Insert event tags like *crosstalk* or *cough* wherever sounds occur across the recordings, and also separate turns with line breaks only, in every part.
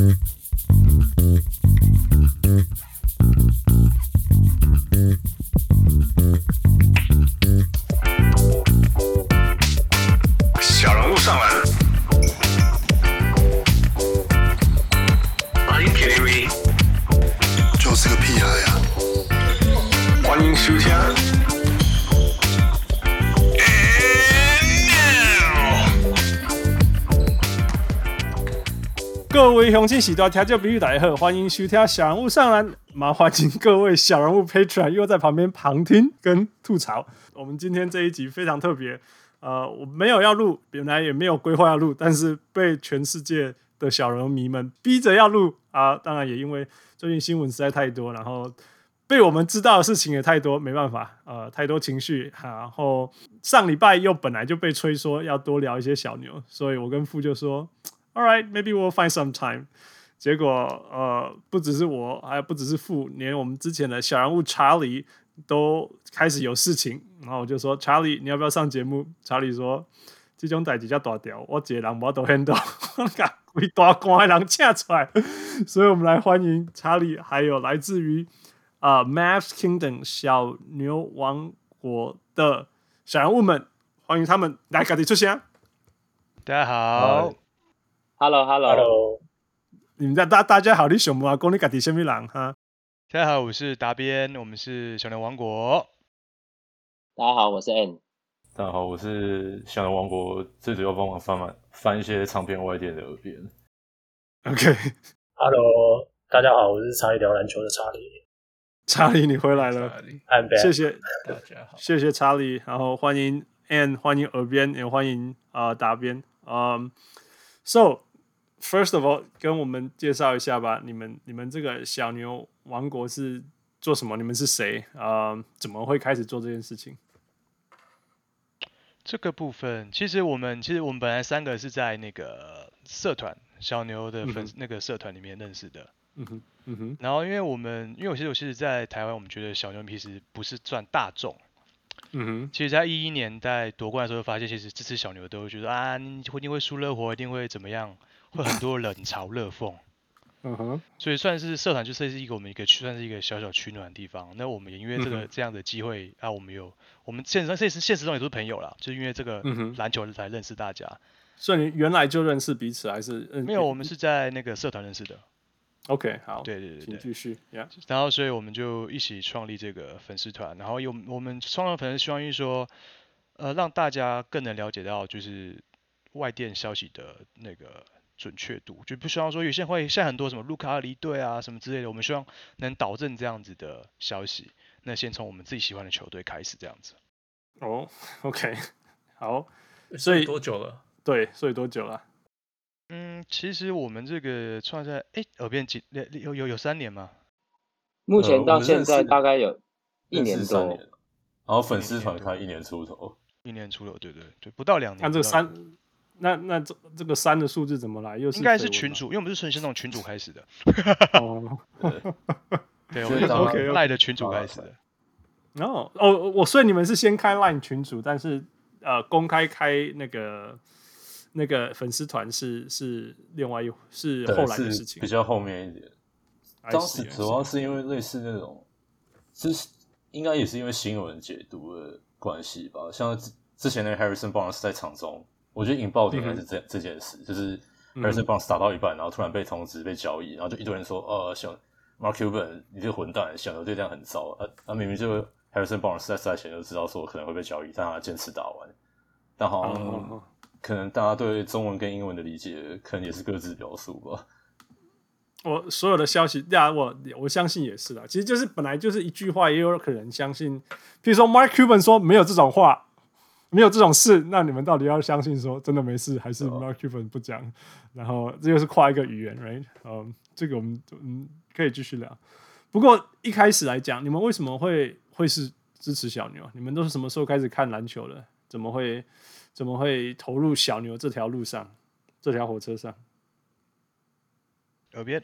Mm-hmm.
各位乡亲，喜多调教比喻大家好，欢迎收听小人物上篮。麻烦请各位小人物 Patron 又在旁边旁听跟吐槽。我们今天这一集非常特别。呃，我没有要录，本来也没有规划要录，但是被全世界的小人迷们逼着要录啊！当然也因为最近新闻实在太多，然后被我们知道的事情也太多，没办法，呃，太多情绪。然后上礼拜又本来就被催说要多聊一些小牛，所以我跟富就说，All right, maybe we'll find some time。结果呃，不只是我，还有不只是父，连我们之前的小人物查理。都开始有事情，然后我就说：“查理，你要不要上节目？”查理说：“这种代志叫大条，我一个人我都 handle，*laughs* 鬼大官的人请出来。”所以，我们来欢迎查理，还有来自于啊、呃、Mavs Kingdom 小牛王国的小人物们，欢迎他们来赶紧出现。
大家好
，Hello Hello Hello，
你们在大大家好，你什么啊？公你赶紧什么人哈？
大家好，我是达边，我们是小牛王国。
大家好，我是 N。
大家好，我是小牛王国，最主要帮忙翻翻翻一些唱片外电的耳边。
OK，Hello，
大家好，我是查理聊篮球的查理。
查理，你回来了，谢谢
大家好，
谢谢查理，然后欢迎 N，欢迎耳边，也欢迎啊达边。嗯、um,，So。First of all，跟我们介绍一下吧。你们、你们这个小牛王国是做什么？你们是谁？啊、呃，怎么会开始做这件事情？
这个部分，其实我们其实我们本来三个是在那个社团小牛的粉、嗯、那个社团里面认识的。嗯哼，嗯哼。然后，因为我们，因为我其实我其实，在台湾，我们觉得小牛其实不是赚大众。嗯哼。其实，在一一年代夺冠的时候，发现其实支持小牛都会觉得啊，你一定会输热火，一定会怎么样。会很多冷嘲热讽，*laughs* 嗯哼，所以算是社团，就算是一个我们一个算是一个小小取暖的地方。那我们也因为这个这样的机会啊，我们有我们现实现实现实中也都是朋友啦，就是因为这个篮球才认识大家。
所以你原来就认识彼此还是？
没有，我们是在那个社团认识的。
OK，好，
对对对，
请继续。Yeah. *laughs*
然后，所以我们就一起创立这个粉丝团，然后有我们创立粉丝，希望于说，呃，让大家更能了解到就是外电消息的那个。准确度就不希望说有些人会像很多什么卢卡离队啊什么之类的，我们希望能导正这样子的消息。那先从我们自己喜欢的球队开始这样子。
哦，OK，*laughs* 好，所以
多久了？
对，所以多久了？
嗯，其实我们这个创在哎耳边几有有有三年吗？
目前到现在大概有一年多，
年然后粉丝团开一年出头，
一年出头，对对对，不到两年。
看这三。那那这这个三的数字怎么来？又是应
该是群主，因为我们是从先从群主 *laughs* 开始的。
哦，*laughs* *laughs*
对，我们是从 Line 的群主开始的。
哦哦，我所以你们是先开 Line 群主，但是呃，公开开那个那个粉丝团是是另外一是后来的事情，
比较后面一点。当时主要是因为类似那种，是应该也是因为新闻解读的关系吧。像之前那个 Harrison Barnes 在场中。我觉得引爆点还是这、嗯、这件事，就是 Harrison Barnes 打到一半，然后突然被通知被交易，然后就一堆人说：“呃，小 Mark Cuban，你这个混蛋，小牛队这样很糟。啊”他、啊、明明就 Harrison Barnes 在赛前就知道说可能会被交易，但他坚持打完。但好像、嗯、可能大家对中文跟英文的理解，可能也是各自表述吧。
我所有的消息，呀，我我相信也是啦。其实就是本来就是一句话，也有可能相信。譬如说 Mark Cuban 说没有这种话。没有这种事，那你们到底要相信说真的没事，还是 Mark Cuban 不讲？然后这又是跨一个语言，right？嗯、um，这个我们嗯可以继续聊。不过一开始来讲，你们为什么会会是支持小牛？你们都是什么时候开始看篮球的？怎么会怎么会投入小牛这条路上，这条火车上？
耳边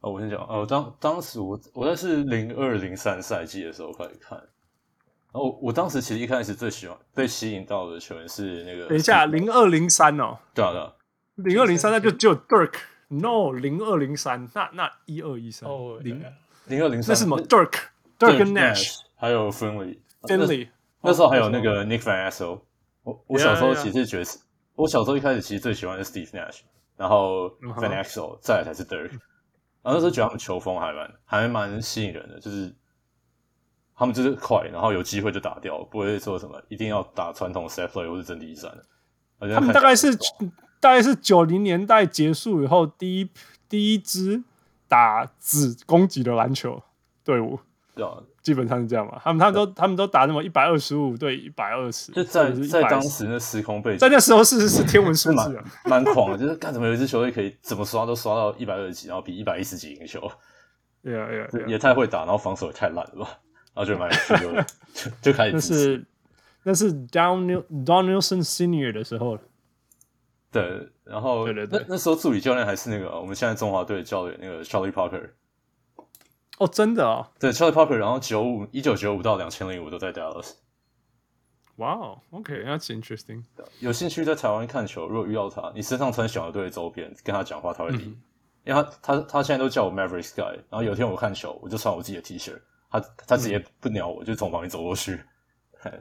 哦，我先讲哦，当当时我我那是零二零三赛季的时候开始看。然后我当时其实一开始最喜欢被吸引到的球员是那个。
等一下，零二零三哦。
对啊对啊。
零二零三那就只有 Dirk No，零二零三，那那一二一三
哦，
零
零二零三，
那是什么？Dirk，Dirk 跟 Nash，
还有 Finley，Finley，
那
时候还有那个 Nick Van Exel。我我小时候其实觉得，我小时候一开始其实最喜欢的是 Steve Nash，然后 Van Exel，再来才是 Dirk。然后那时候觉得他们球风还蛮还蛮吸引人的，就是他们就是快，然后有机会就打掉，不会说什么一定要打传统 set play 或是阵地战的。
他们大概是大概是九零年代结束以后第一第一支打只攻击的篮球队伍，
对啊，
基本上是这样嘛。他们他们都他们都打那么一百二十五对一百二十，
就在在当时那时空背景，
在那时候是是天文数字啊，*laughs*
蛮狂的。就是干什么有一支球队可以怎么刷都刷到一百二十几，然后比一百一十几赢球，
对啊对啊，
也太会打，然后防守也太烂了吧，然后就蛮有趣的，就就开始
那是那是 Don Don Nelson Senior 的时候了。
对，然后
对对对，
那那时候助理教练还是那个我们现在中华队的教练那个 Charlie Parker。
哦，真的啊？
对，Charlie Parker，然后九五一九九五到两千零五都在 Dallas。
哇哦，OK，that's interesting。
有兴趣在台湾看球，如果遇到他，你身上穿小牛队的周边，跟他讲话，他会理。嗯、因为他他他现在都叫我 Maverick Sky，然后有天我看球，我就穿我自己的 T 恤，他他直接不鸟我，就从旁边走过去。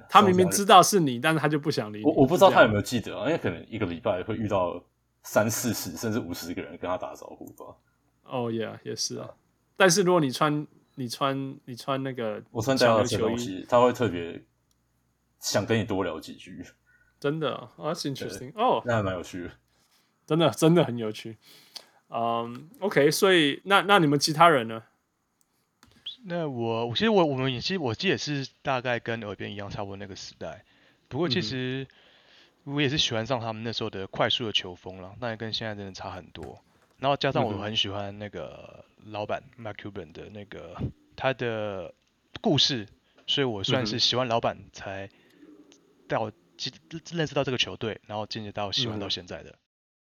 他明明知道是你，但是他就不想理你。
我我不知道他有没有记得啊，因为可能一个礼拜会遇到三四十甚至五十个人跟他打招呼吧。
哦、oh,，Yeah，也是啊。但是如果你穿你穿你穿那个
我穿这样的球衣，他会特别想跟你多聊几句。
真的啊、oh,，That's interesting 哦，oh,
那还蛮有趣的，
真的真的很有趣。嗯、um,，OK，所以那那你们其他人呢？
那我，我其实我我们也其实我记得是大概跟耳边一样差不多那个时代，不过其实我也是喜欢上他们那时候的快速的球风了，那也跟现在真的差很多。然后加上我很喜欢那个老板 Mark Cuban 的那个他的故事，所以我算是喜欢老板才到认识到这个球队，然后渐渐到喜欢到现在的。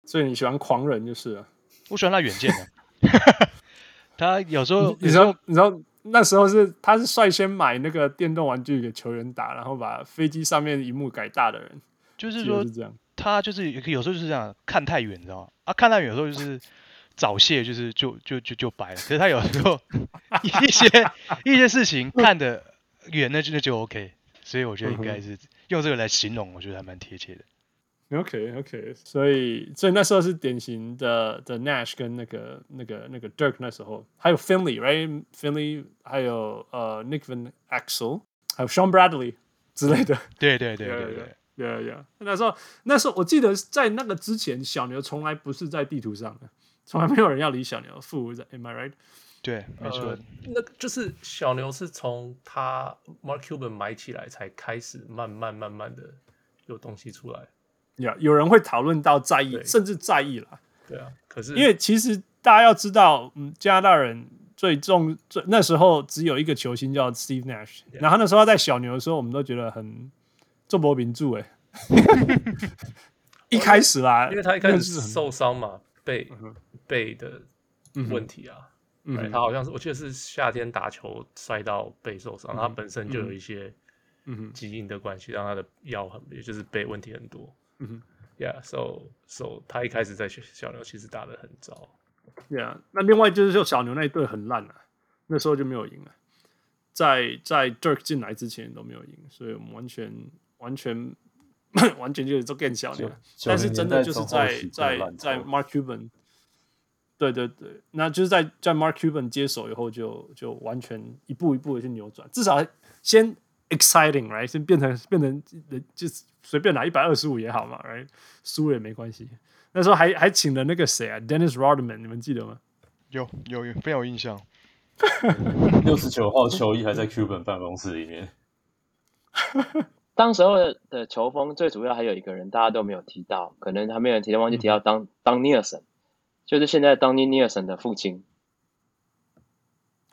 所以你喜欢狂人就是了，
我喜欢他远见的。*laughs* 他有时候，
你知道，你知道。那时候是他是率先买那个电动玩具给球员打，然后把飞机上面的萤幕改大的人，
就是说是这样，他就是有时候就是这样看太远，你知道吗？啊，看太远有时候就是早泄，就是就就就就白了。可是他有时候 *laughs* 一些一些事情看得远，那就那就 OK。所以我觉得应该是用这个来形容，我觉得还蛮贴切的。
OK OK，所以所以那时候是典型的的 Nash 跟那个那个那个 Dirk 那时候，还有 Finley，right？Finley 还有呃 Nick Van Axel，还有 Sean Bradley 之类的。
对对对对对
对对。那时候那时候我记得在那个之前，小牛从来不是在地图上的，从来没有人要理小牛。负，Am I right？
对，没错、呃。
那就是小牛是从他 Mark Cuban 买起来，才开始慢慢慢慢的有东西出来。
有、有人会讨论到在意，甚至在意了。
对啊，可是
因为其实大家要知道，嗯，加拿大人最重最那时候只有一个球星叫 Steve Nash，Yeah. 然后那时候他在小牛的时候，我们都觉得很重博名著哎。*laughs* 一开始啦，
因为他一开始受伤嘛，背背的问题啊，他好像是我记得是夏天打球摔到背受伤，嗯、他本身就有一些嗯基因的关系，让他的腰很也就是背问题很多。嗯哼，Yeah，so so 他一开始在小牛其实打的很糟。
Yeah，那另外就是说小牛那一队很烂啊，那时候就没有赢了，在在 Dirk 进来之前都没有赢，所以我们完全完全 *coughs* 完全就是做更小牛。但是真的就是在在在 Mark Cuban，对对对，那就是在在 Mark Cuban 接手以后就就完全一步一步的去扭转，至少先。Exciting，right？先变成变成就随便拿一百二十五也好嘛，right？输了也没关系。那时候还还请了那个谁啊，Dennis Rodman，你们记得吗？
有有有，非常有印象。
六十九号球衣还在 Cuban 办公室里面。*laughs*
当时候的球风最主要还有一个人，大家都没有提到，可能还没有人提到，忘记提到当当 Nelson，就是现在当尼尼尔森的父亲。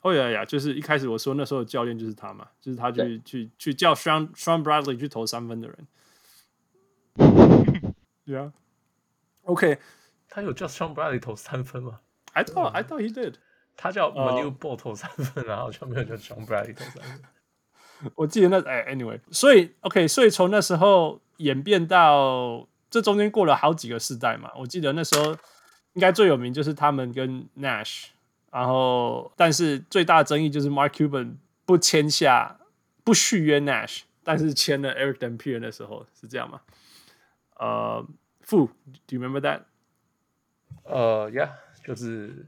哦呀呀！就是一开始我说那时候的教练就是他嘛，就是他去去去叫 Sean Sean Bradley 去投三分的人。对啊。OK，
他有叫 Sean Bradley 投三分吗
？I thought I thought he did。
他叫 Manute Bol 投三分，然后就没有叫 Sean Bradley 投三分。*laughs*
我记得那哎，Anyway，所以 OK，所以从那时候演变到这中间过了好几个世代嘛。我记得那时候应该最有名就是他们跟 Nash，然后但是最大的争议就是 Mark Cuban 不签下不续约 Nash，但是签了 Eric Dampier 的时候是这样吗？呃，傅，Do you remember that？
呃、uh,，Yeah，就是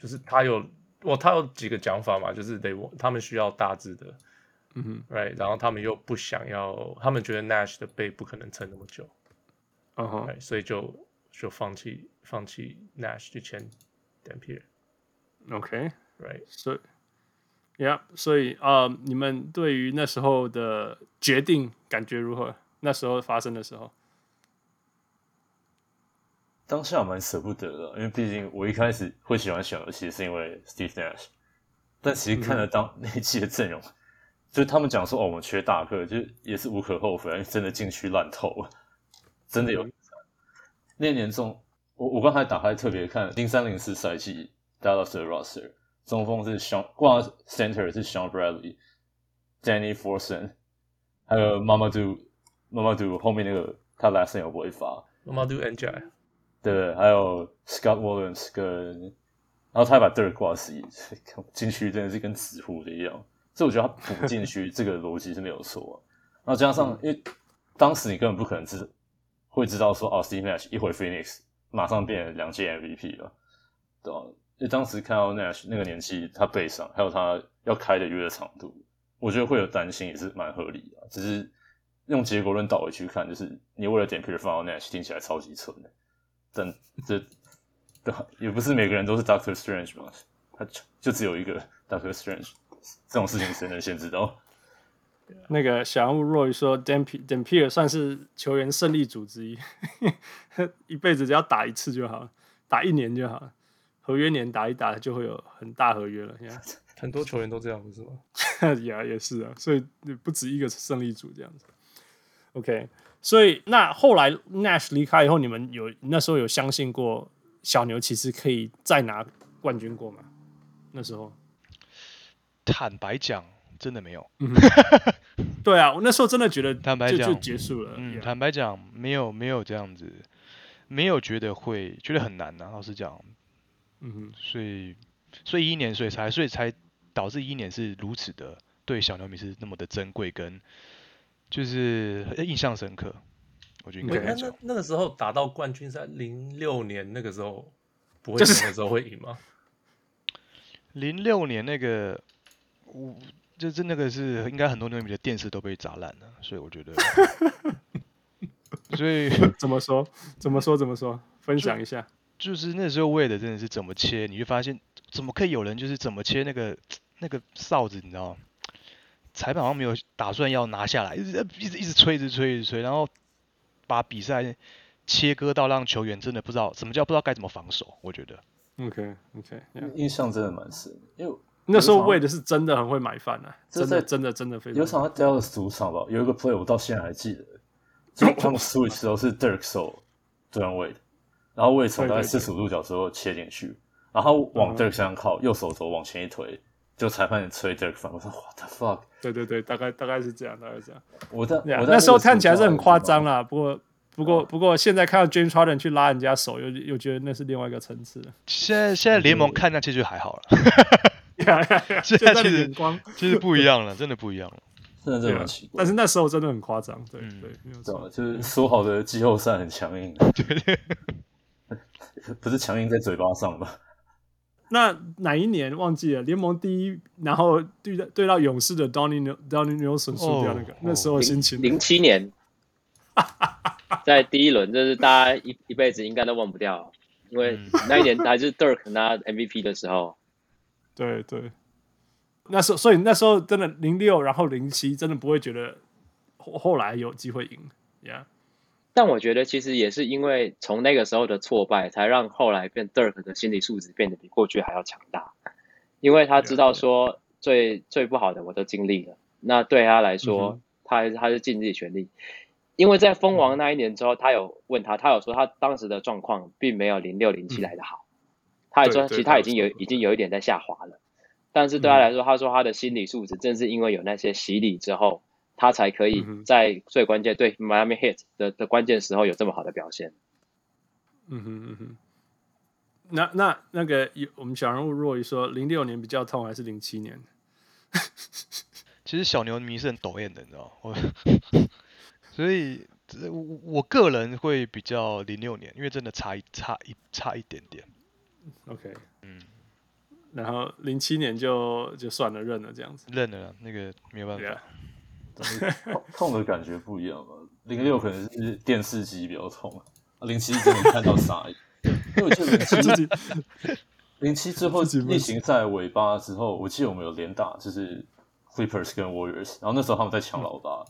就是他有我他有几个讲法嘛，就是得他们需要大致的，嗯哼，Right，然后他们又不想要，他们觉得 Nash 的背不可能撑那么久，嗯哼，right, 所以就就放弃放弃 Nash 去签 Dampier，OK，Right，
所以，Yeah，所以啊，uh, 你们对于那时候的决定感觉如何？那时候发生的时候。
当下蛮舍不得的，因为毕竟我一开始会喜欢小游戏是因为 Steve Nash。但其实看了当 *laughs* 那一季的阵容，嗯、就他们讲说哦，我们缺大个，就也是无可厚非，因为真的禁区烂透了，真的有。嗯、那年中，我我刚才打开特别看零三零四赛季 Dallas 的 roster，中锋是 Sean，挂 center 是 Shawn Bradley，Danny Forson，还有 Mamadou Mamadou 后面那个他 last name 我不会发
Mamadou Ndiaye
对，还有 Scott Williams 跟，然后他还把 Dirk 挂死，禁区真的是跟纸糊的一样，所以我觉得他补禁区这个逻辑是没有错。然后加上，因为当时你根本不可能知会知道说，哦，Steve Nash 一回 Phoenix 马上变成两届 MVP 了，对吧？因为当时看到 Nash 那个年纪，他背上还有他要开的约的长度，我觉得会有担心也是蛮合理的。只是用结果论倒回去看，就是你为了点 Dampier 放到 Nash，听起来超级蠢的。但这也不是每个人都是 Doctor Strange 嘛，他就就只有一个 Doctor Strange，这种事情谁能先知道？*laughs*
那个小人物 Roy 说，Dampier 算是球员胜利组之一，一辈子只要打一次就好了，打一年就好了，合约年打一打就会有很大合约了。*laughs*
很多球员都这样，不是
吗？也也是啊，所以不止一个胜利组这样子。OK。所以那后来 Nash 离开以后，你们有那时候有相信过小牛其实可以再拿冠军过吗？那时候，
坦白讲，真的没有。*laughs*
对啊，我那时候真的觉得
坦白讲
就结束了。
嗯，坦白讲，没有没有这样子，没有觉得会觉得很难呐、啊。老实讲，嗯哼，所以所以一年，所以才所以才导致一年是如此的对小牛迷是那么的珍贵跟。就是印象深刻，我觉得应该。
那那那个时候打到冠军赛，零六年那个时候不会什么时候会赢吗？*laughs*
零六年那个，我就是那个是应该很多球迷的电视都被砸烂了，所以我觉得。*laughs* 所以 *laughs*
怎么说？怎么说？怎么说？分享一下。
就，就是那时候为的真的是怎么切，你就发现怎么可以有人就是怎么切那个 *tsk* 那个哨子，你知道吗？裁判好像没有打算要拿下来，一直一直一直吹，一直吹，一直吹，然后把比赛切割到让球员真的不知道什么叫不知道该怎么防守。我觉得
，OK OK，
印象真的蛮深，因为
那时候为的是真的很会买饭啊，真的真的真的非常。
有场在 Dallas 主场吧，有一个 play 我到现在还记得，就他们 switch 都是 Dirk 手对方 Wade，然后 Wade 从大概四十五度角之后切进去，然后往 Dirk 身上靠，右手肘往前一推。就裁判吹 Dirk 犯，我说 What the fuck？
对对对，大概大概是这样，大概是这样。
我在
，yeah, 我在那时候看起来是很夸张啦，不过不过不过现在看到 James Harden 去拉人家手，又又觉得那是另外一个层次。
现在现在联盟看上去就还好了，*laughs*
现在其实
光其实不一样了，真的不一样了，*laughs*
真的真的很奇怪。
但是那时候真的很夸张，对、嗯、对，没有错，
就是说好的季后赛很强硬，*laughs* 对，不是强硬在嘴巴上吧？
那哪一年忘记了？联盟第一，然后对对到勇士的 Donnie Donnie Nelson 输掉那个，oh, 那时候心情。
零七年，*laughs* 在第一轮，就是大家一一辈子应该都忘不掉，因为那一年还是 Dirk 拿 MVP 的时候。
对对，那时候所以那时候真的零六，然后零七，真的不会觉得后后来有机会赢，Yeah。
但我觉得其实也是因为从那个时候的挫败，才让后来变 Dirk 的心理素质变得比过去还要强大，因为他知道说最最不好的我都经历了，那对他来说，他他是尽自己全力。因为在封王那一年之后，他有问他，他有说他当时的状况并没有零六零七来的好，他还说其实他已经有已经有一点在下滑了，但是对他来说，他说他的心理素质正是因为有那些洗礼之后。他才可以在最关键对 Miami Heat 的的关键时候有这么好的表现。
嗯哼嗯哼，那那那个有我们小人物若愚说，零六年比较痛还是零七年？*laughs*
其实小牛迷是很抖 M 的，你知道吗？*laughs* 所以我我个人会比较零六年，因为真的差一差一差一点点。
OK，嗯，然后零七年就就算了，认了这样子，
认了，那个没有办法。*laughs*
痛痛的感觉不一样吧？零六可能是电视机比较痛，零七真的看到傻眼。*laughs* 因为我记得零七 *laughs* 零七之后例行在尾巴之后，我记得我们有连打，就是 Clippers 跟 Warriors，然后那时候他们在抢老八，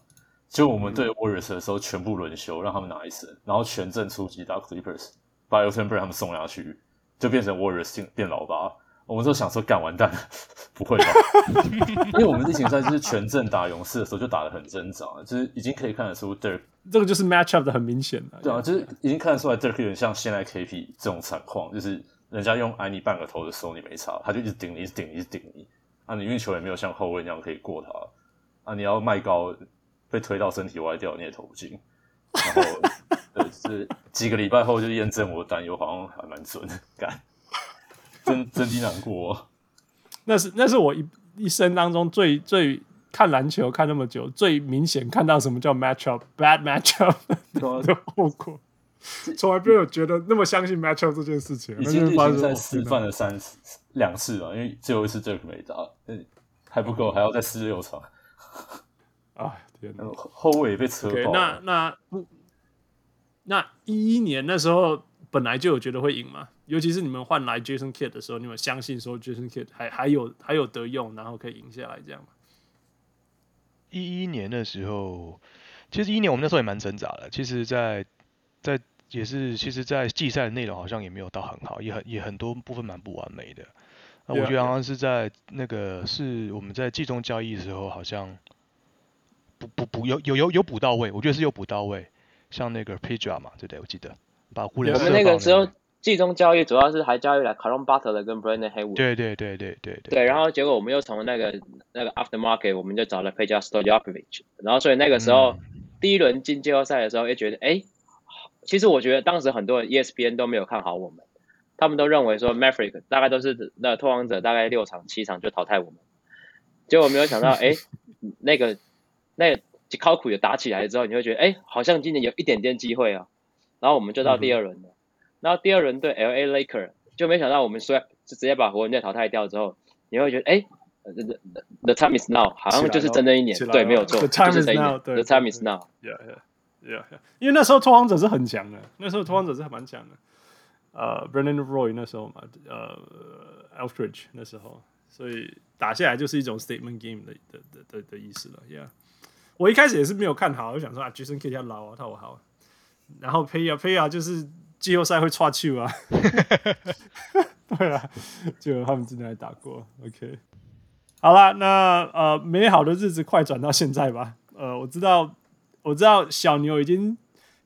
结果我们对 Warriors 的时候全部轮休，让他们拿一胜，然后全阵出击打 Clippers，把 Elton Brand 他们送下去，就变成 Warriors 进变老八。我们就想说，干完蛋了，*laughs* 不会吧？*laughs* 因为我们例行赛就是全阵打勇士的时候，就打得很挣扎，就是已经可以看得出 Dirk
这个就是 match up 的很明显的，
对啊，就是已经看得出来 Dirk 有点像现在 KP 这种惨况，就是人家用挨你半个头的时候你没差，他就一直顶你，一直顶你，一直顶你，啊，你运球也没有像后卫那样可以过他，啊，你要迈高被推到身体歪掉你也投不进，然后呃，是几个礼拜后就验证我的担忧好像还蛮准的，干。真 *laughs* 真的难过，
那是那是我一一生当中最最看篮球看那么久最明显看到什么叫 match up *laughs* bad match up 的后果，从来没有觉得那么相信 match up 这件事情。
已经发生在示范了三次两次了，因为最后一次这个没打，还不够，还要再试六场。*laughs*
啊天哪，
后卫被扯爆。
那那那一一年那时候本来就有觉得会赢嘛。尤其是你们换来 Jason Kidd 的时候，你们相信说 Jason Kidd 还还有还有得用，然后可以赢下来这样吗？
一一年的时候，其实一一年我们那时候也蛮挣扎的。其实在，在在也是，其实，在季赛的内容好像也没有到很好，也很也很多部分蛮不完美的。那我觉得好像是在那个是我们在季中交易的时候，好像补补补有有有有补到位，我觉得是有补到位。像那个 Peja 嘛，对不对？我记得把湖人、
那个、我们那个时候。季中交易主要是还交易了 Caron Butler 跟 Brandon Haywood。
对对对对对对。
对，然后结果我们又从那个那个 After Market 我们就找了 Peja Stojakovic，然后所以那个时候、嗯、第一轮进季后赛的时候，也觉得哎，其实我觉得当时很多人 ESPN 都没有看好我们，他们都认为说 Maverick 大概都是那拓荒者大概六场七场就淘汰我们，结果没有想到 *laughs* 哎，那个那个靠苦也打起来之后，你会觉得哎，好像今年有一点点机会啊，然后我们就到第二轮了。嗯然后第二轮对 LA Laker 就没想到我们说就直接把湖人队淘汰掉之后，你会觉得哎，the the time is now，好像就是真的一年，对，没有错，就是这一年，the time is now，yeah
yeah yeah，因为那时候拓荒者是很强的，那时候拓荒者是蛮强的，呃、uh,，Brandon Roy 那时候嘛，呃、uh,，Aldridge 那时候，所以打下来就是一种 statement game 的的的的的意思了，yeah，我一开始也是没有看好，我想说啊，Jason Kidd 要老啊，他我好，然后 Peja Peja 就是。季后赛会差球啊，对啊，就他们之前还打过。OK，好了，那呃，美好的日子快转到现在吧。呃，我知道，我知道小牛已经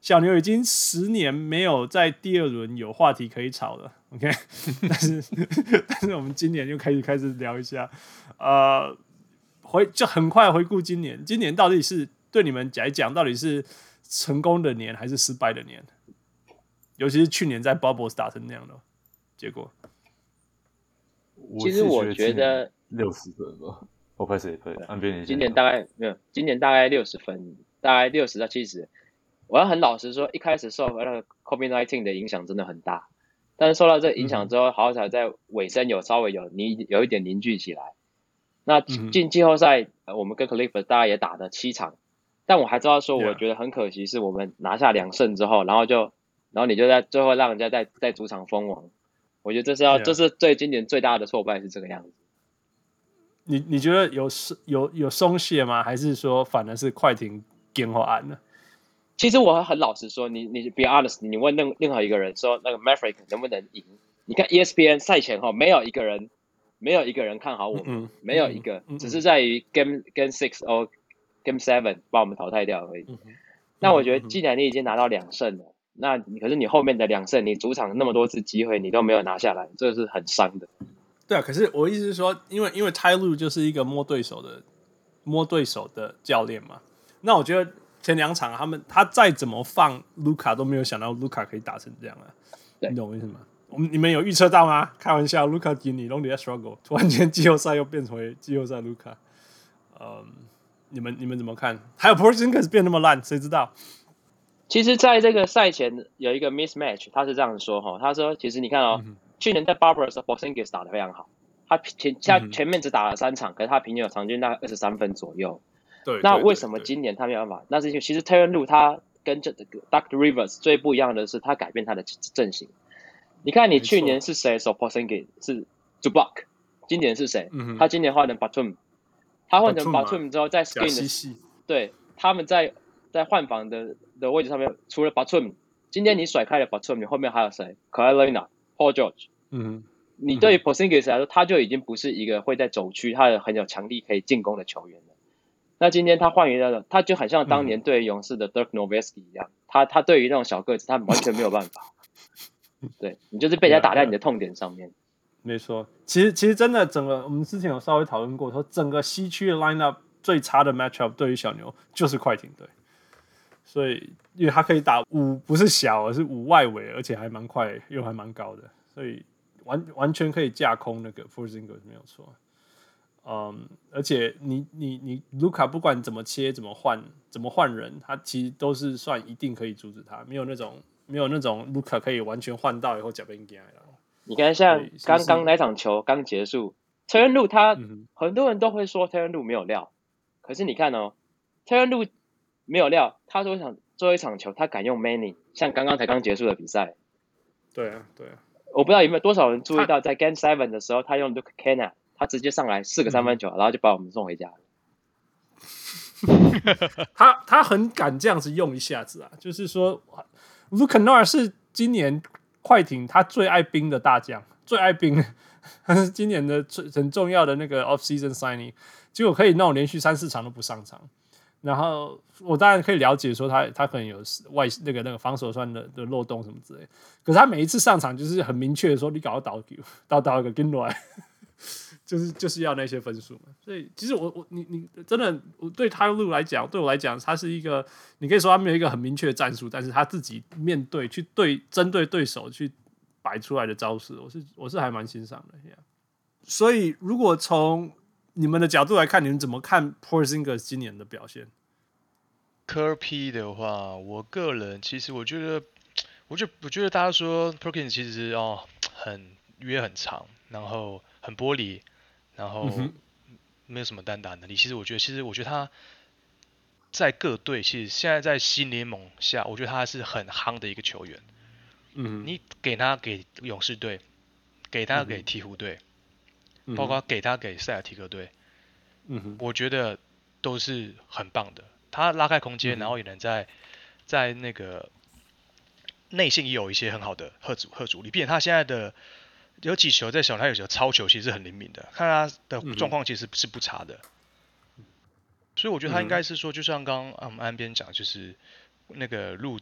小牛已经十年没有在第二轮有话题可以吵了。OK，*laughs* 但是 *laughs* 但是我们今年就开始开始聊一下，呃，回就很快回顾今年，今年到底是对你们来讲到底是成功的年还是失败的年？尤其是去年在 Bubbles 打成那样的结果，
其实我觉得
六十分吧，我开始也可以。岸边
今年大概没有，今年大概六十分，大概六十到七十。我要很老实说，一开始受那个 COVID-19 的影响真的很大，但是受到这影响之后，好彩在尾声有稍微有凝有一点凝聚起来。那进季后赛，我们跟 Clippers 大概也打了七场，但我还知道说，我觉得很可惜，是我们拿下两胜之后，然后就。然后你就在最后让人家在在主场封王，我觉得这是要，这是最今年最大的挫败是这个样子。
你你觉得有有有松懈吗？还是说反而是快艇更好按呢？
其实我很老实说，你你 be honest，你问任任何一个人说那个 Maverick 能不能赢？你看 ESPN 赛前后没有一个人没有一个人看好我们，嗯、没有一个，嗯、只是在于 Game Game Six 或 Game Seven 把我们淘汰掉而已。嗯、那我觉得既然你已经拿到两胜了。那你可是你后面的两胜，你主场那么多次机会，你都没有拿下来，这是很伤的。
对啊，可是我意思是说，因为因为泰路就是一个摸对手的摸对手的教练嘛。那我觉得前两场他们他再怎么放卢卡都没有想到卢卡可以打成这样啊。你懂我意思吗？我们你们有预测到吗？开玩笑，Luka 给你 Lonely Struggle，突然间季后赛又变成为季后赛 Luka，嗯，你们你们怎么看？还有 Porzingis 变那么烂，谁知道？
其实，在这个赛前有一个 mismatch，他是这样说哈，他说，其实你看哦，嗯、去年在 Barbers 的 Porzingis 打得非常好，他前他前面只打了三场，嗯、可是他平均有场均大概二十三分左右。对，那为什么今年他没有办法？那是因为其实 Tyronn Lue 他跟这个 Doc Rivers 最不一样的是，他改变他的阵型。你看，你去年是谁？守 Porzingis 是 Zubac，今年是谁？嗯、他今年换成 Batum，他换成 Batum 之后，在 Screen 的对，他们在在换防的的位置上面，除了 Batum，今天你甩开了 Batum，你后面还有谁？Kawhi Leonard、Paul George。嗯，你对于 Porzingis 来说，他就已经不是一个会在走区，他有很有强力可以进攻的球员了。那今天他换一个，他就很像当年对勇士的 Dirk Nowitzki 一样，嗯、他他对于那种小个子，他完全没有办法。*laughs* 对，你就是被人家打在你的痛点上面。
没错，其实其实真的整个我们之前有稍微讨论过，说整个西区的 lineup 最差的 matchup 对于小牛就是快艇队，所以因为他可以打五不是小，而是五外围，而且还蛮快，又还蛮高的，所以完完全可以架空那个 f o r z i n g e r 没有错。嗯，而且你你你卢卡不管怎么切怎么换怎么换人，他其实都是算一定可以阻止他，没有那种。没有那种卢卡可以完全换到以后脚边给来了。
你看，像刚刚那场球刚结束，Tyronn Lue 他很多人都会说 Tyronn Lue 没有料，可是你看哦，Tyronn Lue 没有料，他说想做一场球，他敢用 Manning，像刚刚才刚结束的比赛。
对啊，对啊。
我不知道有没有多少人注意到，在 Game Seven 的时候，他用 Luke Kennard，他直接上来四个三分球，然后就把我们送回家了。*laughs*
他他很敢这样子用一下子啊，就是说。Luke Kennard 是今年快艇他最爱兵的大将，最爱兵，他 *laughs* 是今年的最很重要的那个 off season signing，结果可以那种连续三四场都不上场。然后我当然可以了解说他他可能有外那个那个防守端的的漏洞什么之类，可是他每一次上场就是很明确的说，你搞个倒球，*laughs* 倒倒一个跟来。*laughs* 就是就是要那些分数嘛，所以其实我我你你真的我对他的路来讲，对我来讲，他是一个你可以说他没有一个很明确的战术，但是他自己面对去对针对对手去摆出来的招式，我是我是还蛮欣赏的。Yeah. 所以如果从你们的角度来看，你们怎么看 Porzingis 今年的表现？
科 P 的话，我个人其实我觉得，我就我觉得大家说 Perkins 其实哦很约很长，然后很玻璃。然后没有什么单打能力。其实我觉得，其实我觉得他在各队，其实现在在新联盟下，我觉得他是很夯的一个球员。嗯，你给他给勇士队，给他给鹈鹕队，包括给他给塞尔提克队，嗯，我觉得都是很棒的。他拉开空间，然后也能在在那个内线也有一些很好的贺主贺主力，并且他现在的。有几球在小，他有时候超球其实是很灵敏的，看他的状况其实是不差的，嗯、所以我觉得他应该是说，就像刚刚我们岸边讲，就是那个路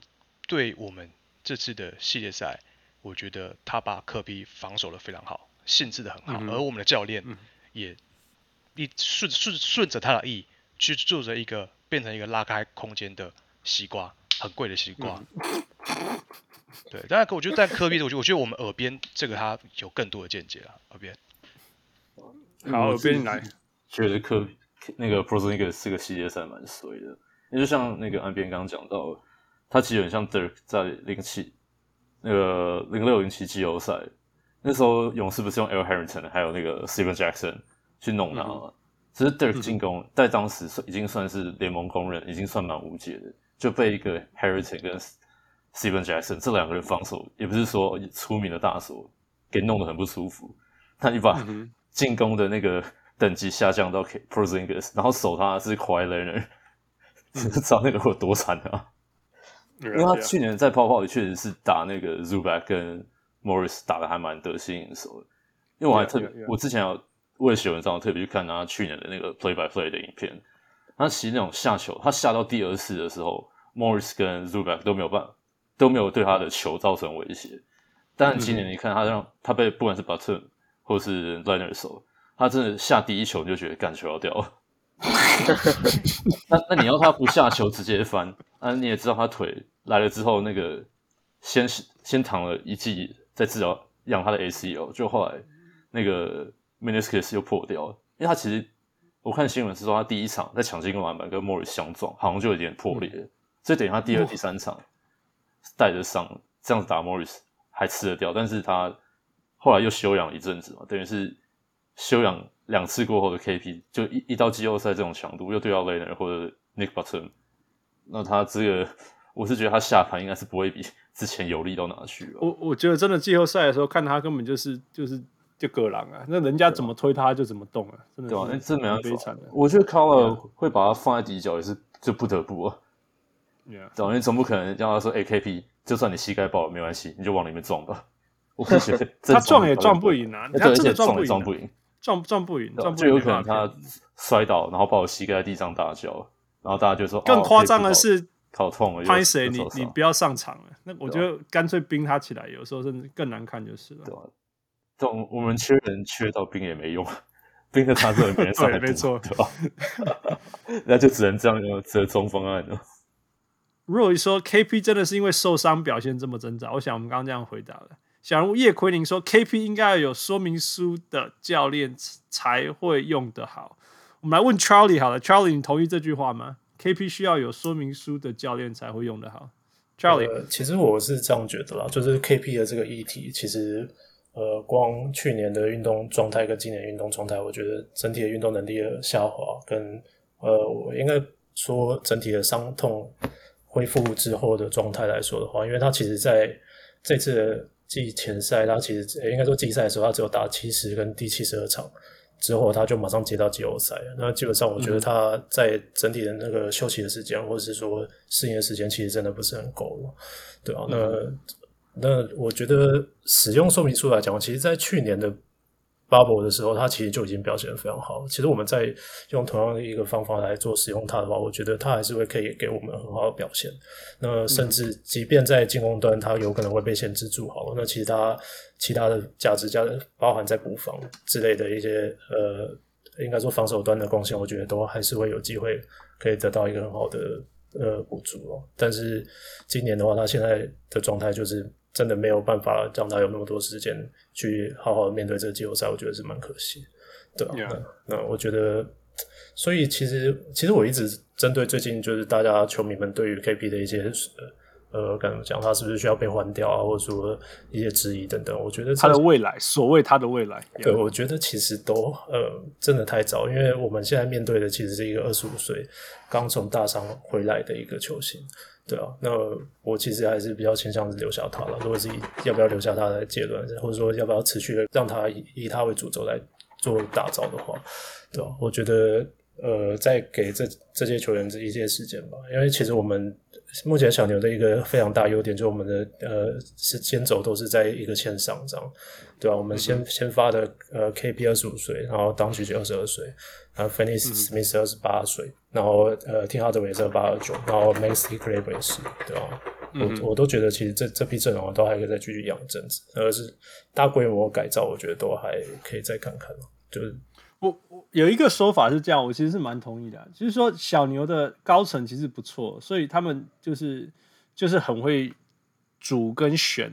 对我们这次的系列赛，我觉得他把科比防守的非常好，限制的很好，嗯、而我们的教练也一顺顺顺着他的意去做着一个变成一个拉开空间的西瓜，很贵的西瓜。嗯 *laughs* 对，当然，我觉得在科比的，我觉得我觉得我们耳边这个他有更多的见解了。耳边，
好，耳边来，
觉得科比那个 Porzingis 是个系列赛蛮衰的，因为就像那个岸边刚刚讲到，他其实很像 Dirk 在零七那个零六零七季后赛，那时候勇士不是用 Al Harrington 还有那个 Stephen Jackson 去弄他吗？嗯、其实 Dirk 进攻、嗯、在当时已经算是联盟公认，已经算蛮无解的，就被一个 Harrington 跟 Stephen Jackson 这两个人防守也不是说出名的大手，给弄得很不舒服。那你把进攻的那个等级下降到 Porzingis，然后守他是 Kawhi Leonard，知道那个有多惨啊？因为他去年在泡泡里确实是打那个 Zubac 跟 Morris 打的还蛮得心应手的。因为我还特别，我之前有为了写文章特别去看他去年的那个 Play by Play 的影片，他其实那种下球，他下到第二次的时候，Morris 跟 Zubac 都没有办法。都没有对他的球造成威胁，但今年你看他让他被不管是 Batum 或是 Leonard 守，他真的下第一球你就觉得干球要掉了。*laughs* 那那你要他不下球直接翻，啊你也知道他腿来了之后那个先先躺了一记，再治疗养他的 ACL，就后来那个 meniscus 又破掉了。因为他其实我看新闻是说，他第一场在抢进攻篮板跟 Morris 相撞，好像就有点破裂了，嗯、所以等于他第二、第三场带着伤这样子打 Morris 还吃得掉，但是他后来又休养一阵子嘛，等于是休养两次过后的 KP，就一一到季后赛这种强度，又对到 Leonard 或者 Nick Button，那他这个我是觉得他下盘应该是不会比之前有力到哪去了。
我我觉得真的季后赛的时候看他根本就是就是就割狼啊，那人家怎么推他就怎么动啊，真的
对啊，那真没办
法。
我觉得 Collar 会把他放在底角也是就不得不啊，对啊，因为总不可能让他说 AKP，就算你膝盖爆了没关系，你就往里面撞吧。*laughs* 我是觉得
他撞也撞不赢啊，他真的撞也
撞不赢。
撞撞不赢，撞
就有可能他摔倒，然后把我膝盖在地上大叫，然后大家就说
更夸张的是，
头痛了，
拍谁你你不要上场了。那我觉得干脆冰他起来，有时候甚至更难看就是了。
对吧？这种我们缺人缺到冰也没用，*laughs* 冰的他这种没人上 *laughs* 来，
没错，
对吧？*laughs* 那就只能这样用折中方案了。
如果说 KP 真的是因为受伤表现这么挣扎，我想我们刚刚这样回答了。小人物叶奎宁说：“KP 应该要有说明书的教练才会用得好。”我们来问 Charlie 好了，Charlie，你同意这句话吗？KP 需要有说明书的教练才会用得好。Charlie，
呃，其实我是这样觉得啦，就是 KP 的这个议题，其实呃，光去年的运动状态跟今年运动状态，我觉得整体的运动能力的下滑，跟呃，我应该说整体的伤痛恢复之后的状态来说的话，因为他其实在这次的。季前赛，他其实应该说季赛的时候，他只有打七十跟第七十二场，之后他就马上接到季后赛。那基本上，我觉得他在整体的那个休息的时间，或者是说适应的时间，其实真的不是很够了，对啊，那、嗯、那我觉得使用说明书来讲，其实，在去年的。Bubble 的时候，他其实就已经表现得非常好。其实我们在用同样的一个方法来做使用它的话，我觉得它还是会可以给我们很好的表现。那甚至即便在进攻端，它有可能会被限制住，好了，那其他其他的价值加的，包含在补防之类的一些呃，应该说防守端的贡献，我觉得都还是会有机会可以得到一个很好的呃补足哦。但是今年的话，他现在的状态就是。真的没有办法让他有那么多时间去好好的面对这个季后赛，我觉得是蛮可惜，对吧？Yeah. 那，那我觉得，所以其实其实我一直针对最近就是大家球迷们对于 KP 的一些呃，该怎么讲，他是不是需要被换掉啊，或者说一些质疑等等，我觉得
他的未来，所谓他的未
来，对.我觉得其实都呃真的太早，因为我们现在面对的其实是一个二十五岁刚从大伤回来的一个球星。对啊，那我其实还是比较倾向是留下他了。如果是以要不要留下他来结论，或者说要不要持续的让他以以他为主轴来做打造的话，对啊，我觉得呃，再给这这些球员一些时间吧。因为其实我们目前小牛的一个非常大优点，就是我们的呃是先走都是在一个线上这样，对吧、啊？我们先、嗯、先发的呃 KP 二十五岁，然后当曲就二十二岁。然后 Finney Smith 二十八岁，然后呃 Hardaway 也是八二九，然后 Maxi Kleber 也是，对吧？嗯、我我都觉得其实这这批阵容都还可以再继续养一阵子，而是大规模改造，我觉得都还可以再看看。就是
我我有一个说法是这样，我其实是蛮同意的，就是说小牛的高层其实不错，所以他们就是就是很会组跟选。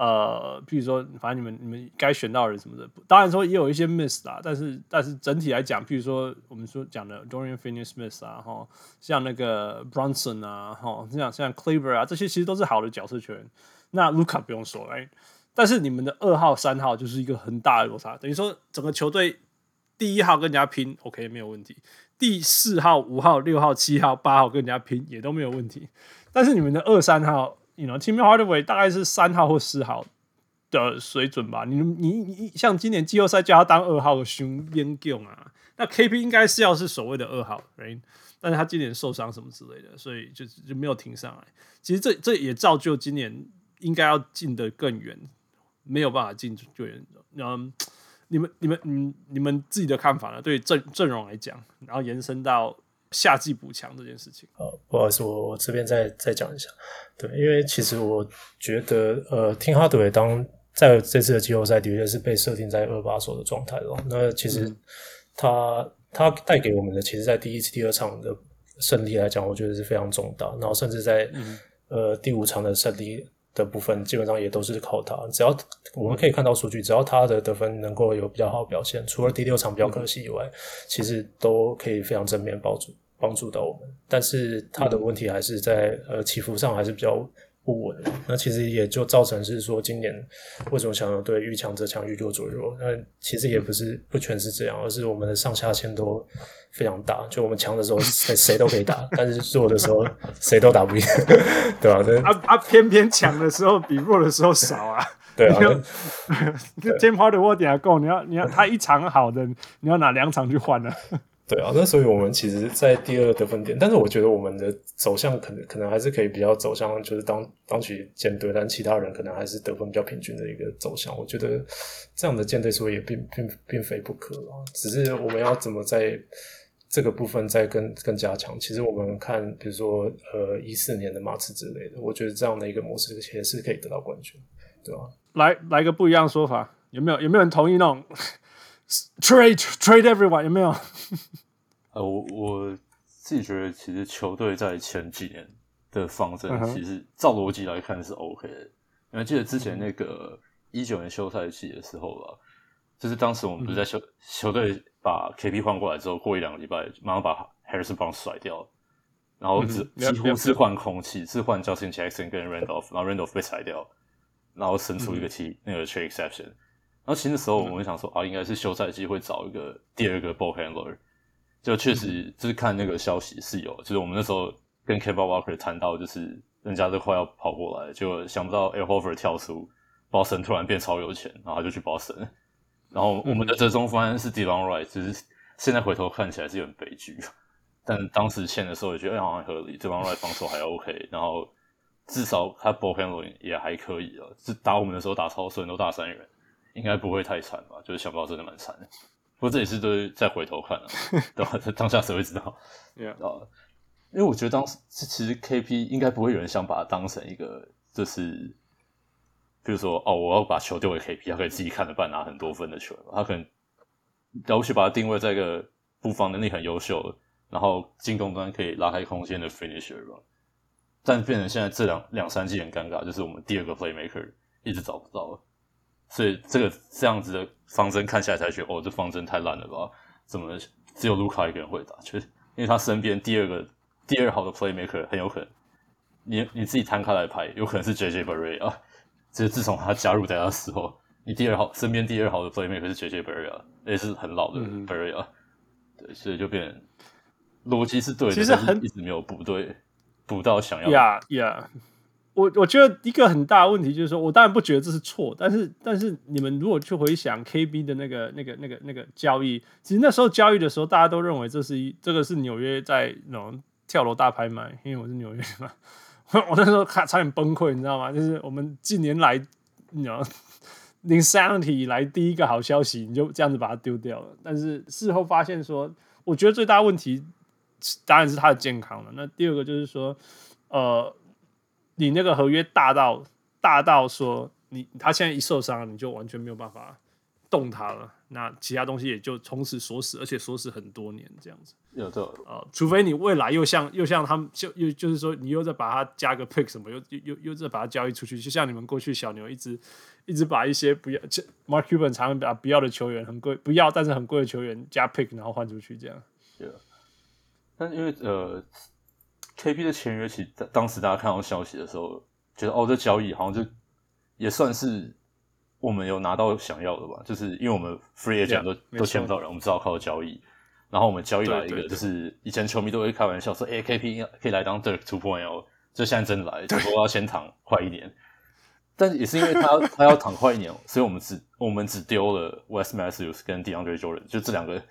呃，譬如说，反正你们你们该选到人什么的，当然说也有一些 miss 啦，但是但是整体来讲，譬如说我们说讲的 Dorian Finney-Smith 啊，哈，像那个 Brunson 啊，哈，像像 clever 啊，这些其实都是好的角色球员。那 Luka 不用说，哎，但是你们的二号、三号就是一个很大的落差，等于说整个球队第一号跟人家拼，OK 没有问题；第四号、五号、六号、七号、八号跟人家拼也都没有问题，但是你们的二三号。You know，Tim Hardaway 大概是三号或四号的水准吧。你你你像今年季后赛叫他当二号的熊边用啊，那 KP 应该是要是所谓的二号，right? 但是他今年受伤什么之类的，所以就就没有停上来。其实这这也造就今年应该要进得更远，没有办法进最远。嗯，你们你们嗯你们自己的看法呢？对阵阵容来讲，然后延伸到。夏季补强这件事情，
呃，不好意思，我我这边再再讲一下，对，因为其实我觉得，呃，Tim Hardaway 当在这次的季后赛的确是被设定在二把手的状态了。那其实他、嗯、他带给我们的，其实，在第一次、第二场的胜利来讲，我觉得是非常重大。然后甚至在、嗯、呃第五场的胜利。的部分基本上也都是靠他。只要我们可以看到数据，只要他的得分能够有比较好的表现，除了第六场比较可惜以外，嗯、其实都可以非常正面帮助帮助到我们。但是他的问题还是在呃起伏上还是比较。不稳，那其实也就造成是说，今年为什么小牛队遇强则强，遇弱则弱？那其实也不是不全是这样，而是我们的上下限都非常大。就我们强的时候，谁谁都可以打；但是弱的时候，谁都打不赢，*laughs* 对吧？啊
啊！偏偏强的时候比弱的时候少啊。*laughs*
对啊，
那 Tim Hardaway 点还够，你要你要他一场好的，你要拿两场去换呢？
对啊，那所以我们其实，在第二个得分点，但是我觉得我们的走向可能可能还是可以比较走向就是当当局舰队，但其他人可能还是得分比较平均的一个走向。我觉得这样的舰队说也并并并非不可啊，只是我们要怎么在这个部分再更更加强。其实我们看，比如说呃一四年的马刺之类的，我觉得这样的一个模式也是可以得到冠军，对吧？
来来个不一样的说法，有没有有没有人同意那种？Trade trade everyone 有没有？
呃，我我自己觉得，其实球队在前几年的方针，其实照逻辑来看是 OK 的。因为记得之前那个一九年休赛期的时候吧，就是当时我们不是在球球队把 KP 换过来之后，过一两个礼拜马上把 Harrison Barnes 甩掉，然后只几乎是换空气，是换 Justin Jackson 跟 Randolph，然后 Randolph 被裁掉，然后伸出一个 T、嗯、那个 trade exception。然后其实那时候我们想说啊，应该是休赛季会找一个第二个 ball handler，就确实就是看那个消息是有，就是我们那时候跟 Kemba Walker 谈到，就是人家都快要跑过来，就想不到 Al Horford 跳出，Boston 突然变超有钱，然后他就去 Boston。然后我们的折中方案是 Delon Wright，就是现在回头看起来是有点悲剧，但当时签的时候也觉得好像合理，Delon Wright 防守还 OK，*laughs* 然后至少他 ball handling 也还可以啊，是打我们的时候打超顺，都大三元。应该不会太惨吧？就是想不到真的蛮惨的。不过这也是都再回头看了，*laughs* 对吧？当下谁会知道？因为我觉得当时其实 KP 应该不会有人想把它当成一个，就是比如说哦，我要把球丢给 KP，他可以自己看着办拿很多分的球。他可能要去把它定位在一个布防能力很优秀，然后进攻端可以拉开空间的 finisher 吧。但变成现在这两两三季很尴尬，就是我们第二个 playmaker 一直找不到了。所以这个这样子的方针看起来才觉得哦，这方针太烂了吧？怎么只有卢卡一个人会打？就是因为他身边第二个第二好的 playmaker 很有可能，你你自己摊开来排，有可能是 JJ Barea 啊。就是自从他加入大家的时候，你第二好身边第二好的 playmaker 是 JJ Barry 啊也是很老的 Barea。对，所以就变成逻辑是对的，其实很一直没有补对，补到想要。
Yeah, yeah. 我我觉得一个很大的问题就是说，我当然不觉得这是错，但是但是你们如果去回想 KB 的那个那个那个那个交易，其实那时候交易的时候，大家都认为这是一这个是纽约在那种跳楼大拍卖，因为我是纽约嘛，我那时候差差点崩溃，你知道吗？就是我们近年来，你知道，insanity 以来第一个好消息，你就这样子把它丢掉了。但是事后发现说，我觉得最大问题当然是他的健康了。那第二个就是说，呃。你那个合约大到大到说你他现在一受伤，你就完全没有办法动他了。那其他东西也就从此锁死，而且锁死很多年这样子。
有的
啊，除非你未来又像又像他们就又就是说你又再把它加个 pick 什么，又又又又再把它交易出去，就像你们过去小牛一直一直把一些不要 Mark Cuban 常常把不要的球员很贵不要但是很贵的球员加 pick 然后换出去这样。
对，但因为呃。KP 的签约，其实当时大家看到消息的时候，觉得哦，这交易好像就也算是我们有拿到想要的吧。就是因为我们 free agent 都 yeah, 都签不到人，我们只好靠交易。然后我们交易来一个，就是以前球迷都会开玩笑说，哎，KP 可以来当 Dirk 2.0，就现在真的来，只不过要先躺快一年。但也是因为他他要躺快一年，所以我们只我们只丢了 West Matthews 跟 DeAndre Jordan，就这两个，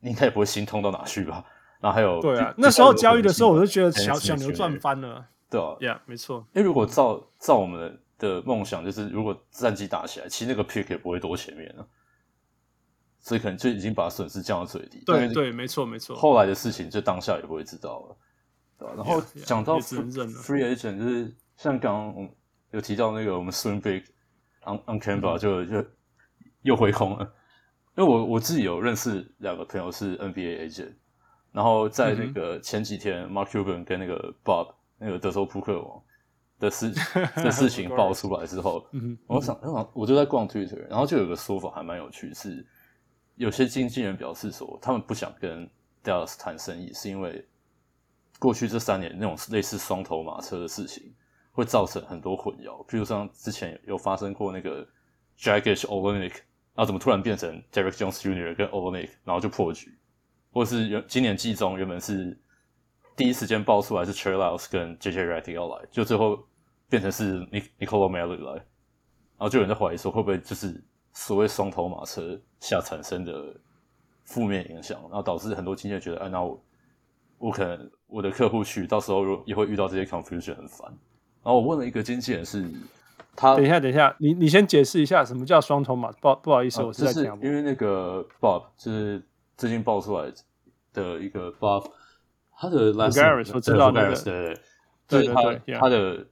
你应该也不会心痛到哪去吧？然后还有，
对啊，那时候交易的时候，我就觉得小小牛赚翻了。
对啊
，Yeah，没错。
因为如果照照我们的梦想，就是如果战绩打起来，其实那个 pick 也不会多前面了，所以可能就已经把损失降到最低。
对对，没错没错。
后来的事情就当下也不会知道了，对吧？然后讲到 free agent，就是像刚刚我们有提到那个我们 swing big on on Canva 就就又回空了，因为我我自己有认识两个朋友是 NBA agent。然后在那个前几天，Mark Cuban 跟那个 Bob 那个德州扑克王的事 *laughs* 的事情爆出来之后，我想，我就在逛 Twitter，然后就有个说法还蛮有趣，是有些经纪人表示说，他们不想跟 Dallas 谈生意，是因为过去这三年那种类似双头马车的事情，会造成很多混淆。譬如像之前有发生过那个 Dragic Olynyk，然后怎么突然变成 Derrick Jones Jr. 跟 Olynyk，然后就破局，或是原今年季中原本是第一时间爆出来是 Trey Lyles 跟 JJ Redick 要来，就最后。变成是 Nicolo Melli 来，然后就有人在怀疑说，会不会就是所谓双头马车下产生的负面影响，然后导致很多经纪人觉得，哎，那我我可能我的客户去到时候也会遇到这些 confusion 很烦。然后我问了一个经纪人是，他
等一下等一下，你你先解释一下什么叫双头马？不不好意思，啊、我是在讲，
因为那个 Bob 就是最近爆出来的一个 buff，他的
last Garris 我知道那
个，对他他的。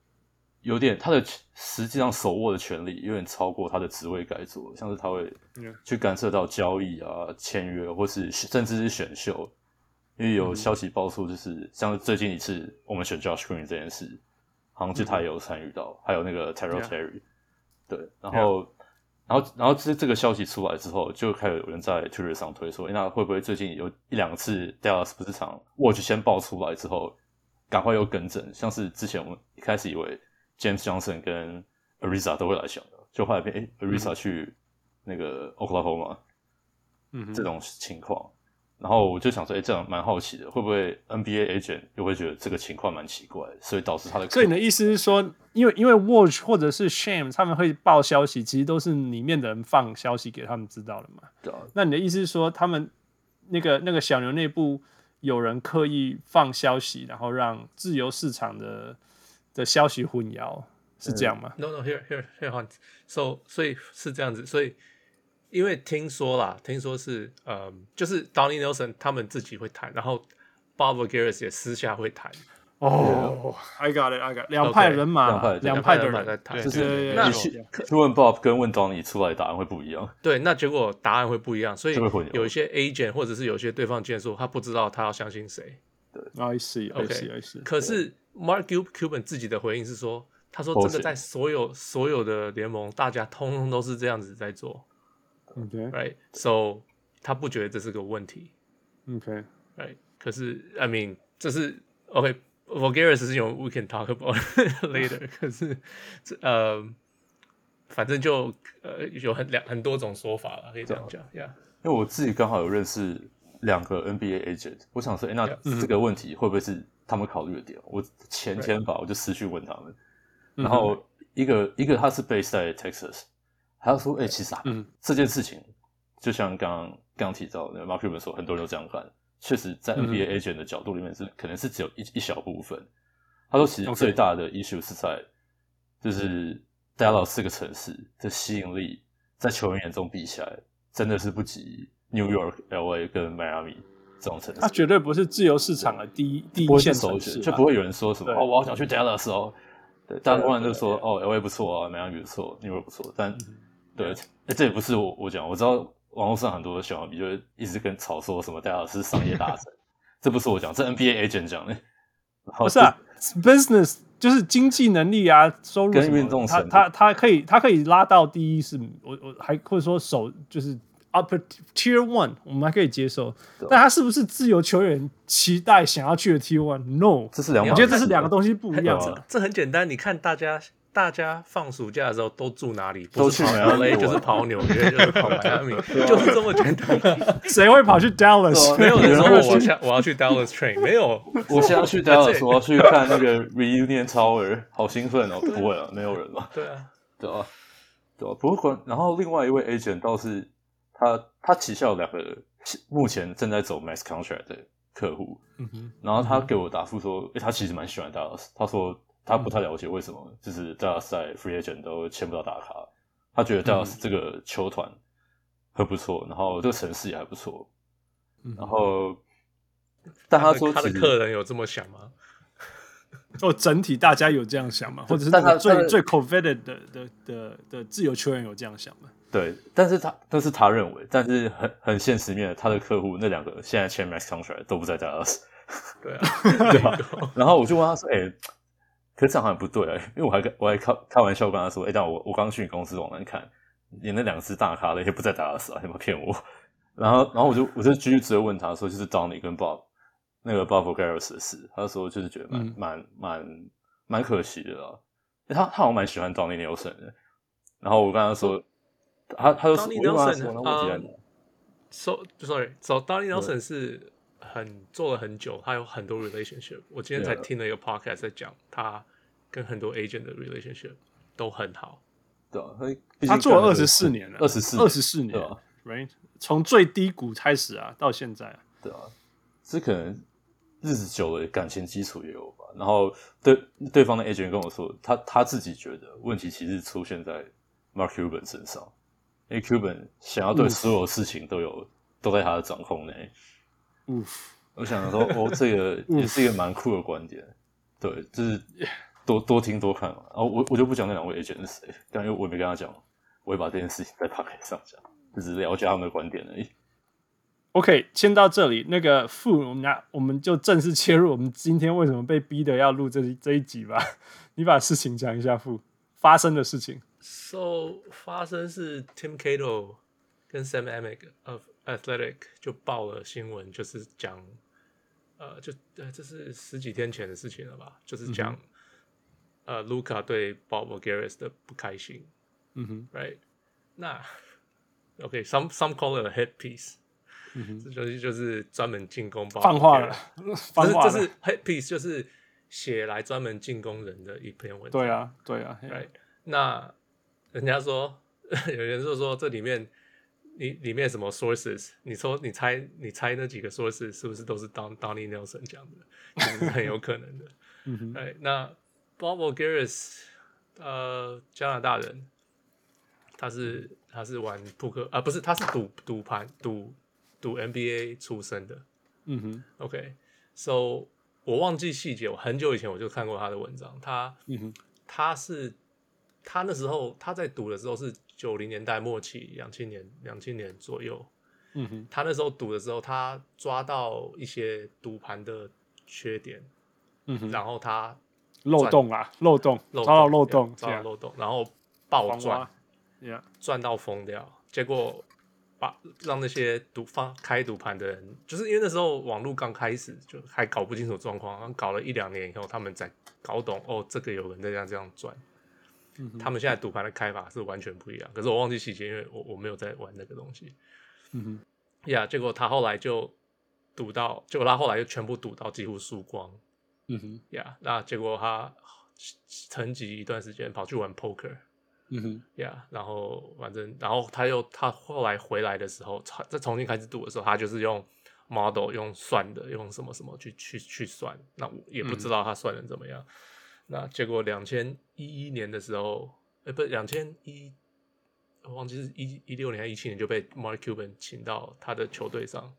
有点他的实际上手握的权力有点超过他的职位该做，像是他会去干涉到交易啊、签约，或是甚至是选秀。因为有消息爆出，就是像最近一次我们选 Josh Green 这件事，好像就他也有参与到，还有那个 Tyrell Terry，对，然后，然后，然后这这个消息出来之后，就开始有人在 Twitter 上推说，那会不会最近有一两次 Dallas 不是场 Watch 先爆出来之后，赶快又更正，像是之前我们一开始以为。James Johnson 跟 Ariza 都会来想的，就后来变诶 Ariza 去那个 Oklahoma，嗯，这种情况，然后我就想说，诶，这样蛮好奇的，会不会 NBA agent 又会觉得这个情况蛮奇怪，所以导致他的。
所以你的意思是说，因为因为 Watch 或者是 Shame 他们会报消息，其实都是里面的人放消息给他们知道的嘛？
对啊。
那你的意思是说，他们那个那个小牛内部有人刻意放消息，然后让自由市场的。的消息混淆是这样吗
？No no here here here so 所以是这样子，所以因为听说啦，听说是呃，就是 Donnie Nelson 他们自己会谈，然后 Bob Voulgaris 也私下会谈。
哦，I got it，I got it，两派人马，两派的人在谈。
就是那去问 Bob 跟问 Donnie 出来的答案会不一样。
对，那结果答案会不一样，所以有一些 agent 或者是有些对方建议说他不知道他要相信谁。
对
，I see，I see，I see。
可是。Mark Cuban 自己的回应是说：“他说这个在所有所有的联盟，大家通通都是这样子在做。OK，right，so 他不觉得这是个问题。OK，right，可是 I mean 这是 OK，Voulgaris 是用 We can talk about *laughs* later。*laughs* 可是这呃，反正就呃有很两很多种说法了，可以这样讲，Yeah。
因为我自己刚好有认识两个 NBA agent，我想说，哎，那这个问题会不会是？”他们考虑的点，我前天吧，我就私讯问他们，然后一个一个他是 base 在 Texas，他就说，哎、欸，其实啊，嗯、这件事情就像刚刚刚提到的，Mark Cuban 说，很多人都这样看，确实，在 NBA agent 的角度里面是可能是只有一一小部分。他说，其实最大的 issue 是在就是 Dallas 这个城市的吸引力，在球员眼中比起来，真的是不及 New York、LA 跟 Miami。这种城市，
它绝对不是自由市场的第一第一线城市，
就不会有人说什么哦，我好想去 Dallas 哦。对，大家突然就说哦，LA 不错啊，迈阿密不错，New York 不错。但对，哎，这也不是我我讲，我知道网络上很多的小迷就会一直跟吵说什么 Dallas 是商业大 *laughs* 神，这不是我讲，这 NBA agent 讲的。
不是啊，business 就是经济能力啊，收入
跟运动，
他他他可以他可以拉到第一，是我我还或者说首就是。Upper Tier One，我们还可以接受，但他是不是自由球员期待想要去的 Tier One？No，
这是两，
我觉得这是两个东西不一样。
这很简单，你看大家大家放暑假的时候都住哪里？都去 LA，就是跑纽约，*laughs* 就是跑迈阿密，就是这么简单。
谁会跑去 Dallas？
没有人说我想我要去 Dallas Train，没有，
我现在去 Dallas，我要去看那个 Reunion Tower，好兴奋哦！不会啊，没有人嘛。
对啊，
对啊，对啊。不过，然后另外一位 agent 倒是。他他旗下有两个目前正在走 max contract 的客户，嗯哼，然后他给我答复说，诶，他其实蛮喜欢 Dallas，他说他不太了解为什么，就是 Dallas 在 free agent 都签不到大咖，他觉得 Dallas 这个球团很不错，然后这个城市也还不错，然后，但他说
他的客人有这么想吗？*laughs*
哦，整体大家有这样想吗？或者是他最最 coveted 的的的的自由球员有这样想吗？
对，但是他，但是他认为，但是很很现实面，他的客户那两个现在签 max contract 都不在 Dallas。
对啊，*laughs* 对
吧？*laughs* 然后我就问他说：“哎、欸可是这样好像不对啊，因为我还跟我还开开玩笑跟他说，哎、欸，但我我刚去你公司网站看，连那两只大咖的也不在达拉斯啊，你们骗我？然后然后我就我就继续直接问他说，就是 Donnie 跟 Bob 那个 Bob Voulgaris 的事，他说就是觉得蛮蛮蛮蛮可惜的啊，他他好像蛮喜欢 Donnie Nelson 的，然后我跟他说，他他就说 Donnie
Nelson，so sorry，so Donnie Nelson 是。很做了很久，他有很多 relationship。我今天才听了一个 podcast 在讲他跟很多 agent 的 relationship 都很好。
对啊，
他做了二十四年了，
二十四，
二十四年，right？从最低谷开始啊，到现在啊，
对啊，这可能日子久了，感情基础也有吧。然后对对方的 agent 跟我说，他他自己觉得问题其实出现在 Mark Cuban 身上，因为 Cuban 想要对所有事情都有都在他的掌控内。
嗯，
我想说，哦，这个 *laughs* 也是一个蛮酷的观点，对，就是多多听多看嘛。然后我我就不讲那两位 agent 是谁，但因为我没跟他讲，我会把这件事情在 podcast 上讲，只是了解他们的观点而已。
OK，先到这里。那个副，我们俩我们就正式切入我们今天为什么被逼的要录这这一集吧。你把事情讲一下，副，发生的事情。
So 发生是 Tim Cato 跟 Sam Amick of Athletic 就报了新闻，就是讲，呃，就呃，这是十几天前的事情了吧？就是讲，嗯、呃，Luka 对 Bob Voulgaris 的不开心。嗯哼，Right？那 OK，some、okay, some call it a hit piece。嗯哼，这东西就是专门进攻 Bob
放话了，放话了。
这是 hit piece，就是写来专门进攻人的一篇文章。
对啊，对啊
，Right？那人家说，*laughs* 有人就说这里面。你里面什么 sources？你说你猜你猜那几个 sources 是不是都是 Don Donnie Nelson 讲的？其实是很有可能的。*laughs* 嗯哎，那 Bob Voulgaris 呃，加拿大人，他是他是玩扑克啊，不是，他是赌赌盘赌赌 NBA 出身的。嗯哼，OK，so、okay, 我忘记细节，我很久以前我就看过他的文章。他，嗯哼，他是他那时候他在赌的时候是。九零年代末期，两千年两千年左右，嗯哼，他那时候赌的时候，他抓到一些赌盘的缺点，嗯哼，然后他
漏洞啊，漏洞，抓到漏洞，
抓到漏洞，然后爆赚，赚到疯掉，结果把让那些赌放开赌盘的人，就是因为那时候网络刚开始，就还搞不清楚状况，搞了一两年以后，他们才搞懂，哦，这个有人在这样这样赚。他们现在赌盘的开法是完全不一样，可是我忘记细节，因为我我没有在玩那个东西。嗯哼，呀，结果他后来就赌到，结果他后来就全部赌到几乎输光。嗯哼，呀，那结果他沉寂一段时间，跑去玩 poker。嗯哼，呀，然后反正，然后他又他后来回来的时候，再重新开始赌的时候，他就是用 model 用算的，用什么什么去去去算，那我也不知道他算的怎么样。嗯那结果两千一一年的时候，呃，不是两千一，我忘记是一一六年还是一七年就被 Mark Cuban 请到他的球队上，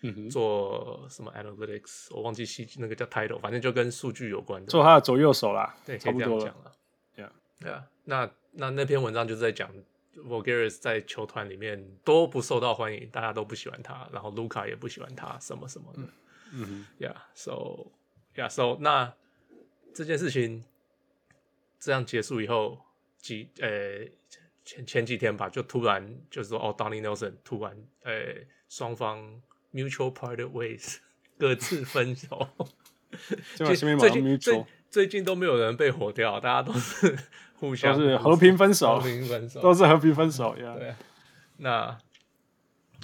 嗯哼，做什么 analytics，我忘记细那个叫 title，反正就跟数据有关的，
做他的左右手啦，
对，可以这样讲了，对啊，对啊，那那那篇文章就是在讲 Voulgaris 在球团里面都不受到欢迎，大家都不喜欢他，然后 Luka 也不喜欢他，什么什么的，嗯哼，Yeah，so Yeah，so 那。这件事情这样结束以后，几呃前前几天吧，就突然就是说，哦，Donnie Nelson 突然呃双方 mutual parted ways *laughs* 各自分手。*laughs* 最近最近最最近都没有人被火掉，大家都是互相
都是和平分手，
和平分手
都是和平分手.
对，那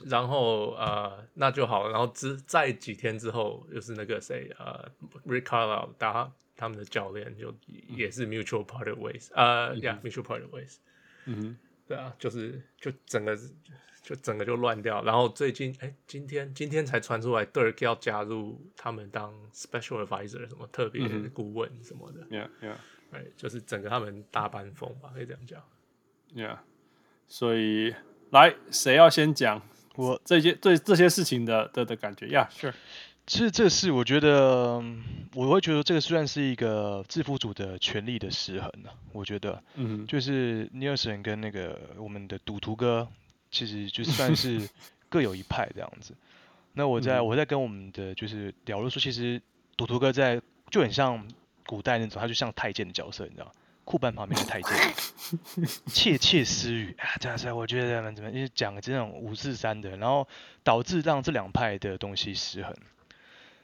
然后呃那就好，然后之在几天之后，又是那个谁呃 Carlisle 打。他们的教练就也是 mutual parted ways，呃，yeah，mutual parted ways，嗯哼，对啊，就是就整个就整个就乱掉，然后最近哎，今天今天才传出来，Dirk 要加入他们当 special advisor，什么特别顾问什么的
，yeah yeah，
哎，就是整个他们大班风吧，可以这样讲
，yeah，所以来谁要先讲？我这些对这些事情的的的感觉，yeah，sure。
其实这事，我觉得我会觉得这个虽然是一个制服组的权力的失衡呢，我觉得，嗯，就是 Nelson 跟那个我们的赌徒哥，其实就算是 *laughs* 各有一派这样子。那我在我在跟我们的就是聊了说，其实赌徒哥在就很像古代那种，他就像太监的角色，你知道，库班旁边的太监，*laughs* 窃窃私语啊，这样子，我觉得怎么，因为讲这种五四三的，然后导致让这两派的东西失衡。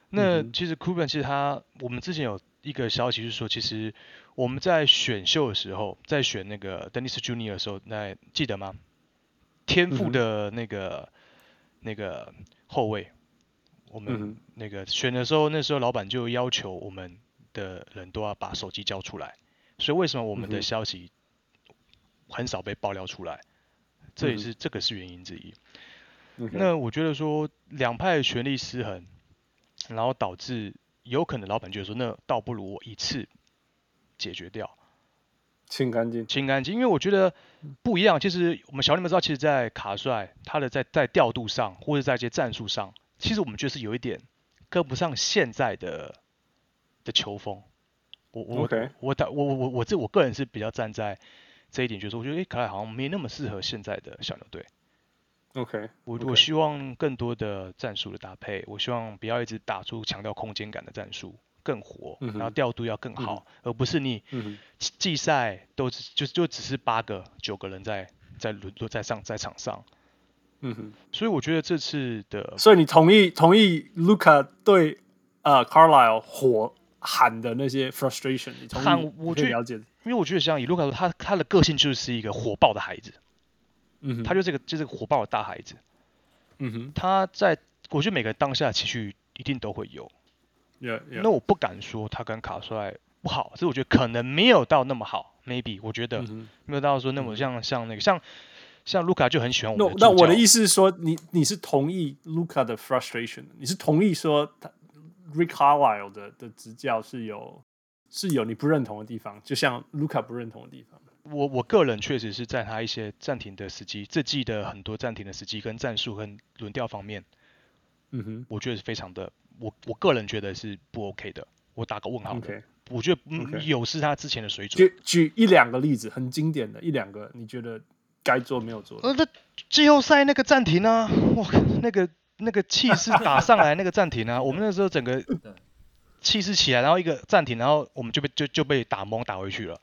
那其实库班其实他，我们之前有一个消息是说，其实我们在选秀的时候，在选那个 Dennis Junior 的时候，那记得吗？天赋的那个、嗯、那个后卫，我们那个选的时候，那时候老板就要求我们的人都要把手机交出来，所以为什么我们的消息很少被爆料出来？嗯、这也是这个是原因之一。嗯、那我觉得说两派权力失衡，然后导致有可能老板觉得说，那倒不如我一次解决掉。
清干净，
清干净，因为我觉得不一样。其实我们小李们知道，其实，在卡帅他的在在调度上，或者在一些战术上，其实我们觉得是有一点跟不上现在的的球风。我我
Okay.
我我我我我这我个人是比较站在这一点，就是我觉得诶，卡帅好像没那么适合现在的小牛队。
OK，
我我希望更多的战术的搭配，我希望不要一直打出强调空间感的战术。更活，然后调度要更好，嗯、而不是你季赛都只就就只是八个九个人在在轮都在上在场上，嗯哼，所以我觉得这次的，
所以你同意同意 Luka 对呃 Carlisle 火喊的那些 frustration，你同意
喊我去
了解，
因为我觉得像以 Luka 说，他他的个性就是一个火爆的孩子，嗯哼，他就这个就是个火爆的大孩子，嗯哼，他在我觉得每个当下的情绪一定都会有。
Yeah, yeah.
那我不敢说他跟卡帅不好，所以我觉得可能没有到那么好，maybe 我觉得没有到说那么像、嗯、像那个像像卢卡就很喜欢我们。
那那我的意思是说，你你是同意卢卡的 frustration，你是同意说他 Rick Carlisle 的的执教是有是有你不认同的地方，就像卢卡不认同的地方。
我我个人确实是在他一些暂停的时机，这季的很多暂停的时机跟战术跟轮调方面，嗯哼，我觉得是非常的。我我个人觉得是不 OK 的，我打个问号。OK，我觉得有是他之前的水准。
举举一两个例子，很经典的一两个，你觉得该做没有做？
呃，那季后赛那个暂停啊，哇，那个那个气势打上来那个暂停啊，我们那时候整个气势起来，然后一个暂停，然后我们就被就就被打懵打回去了。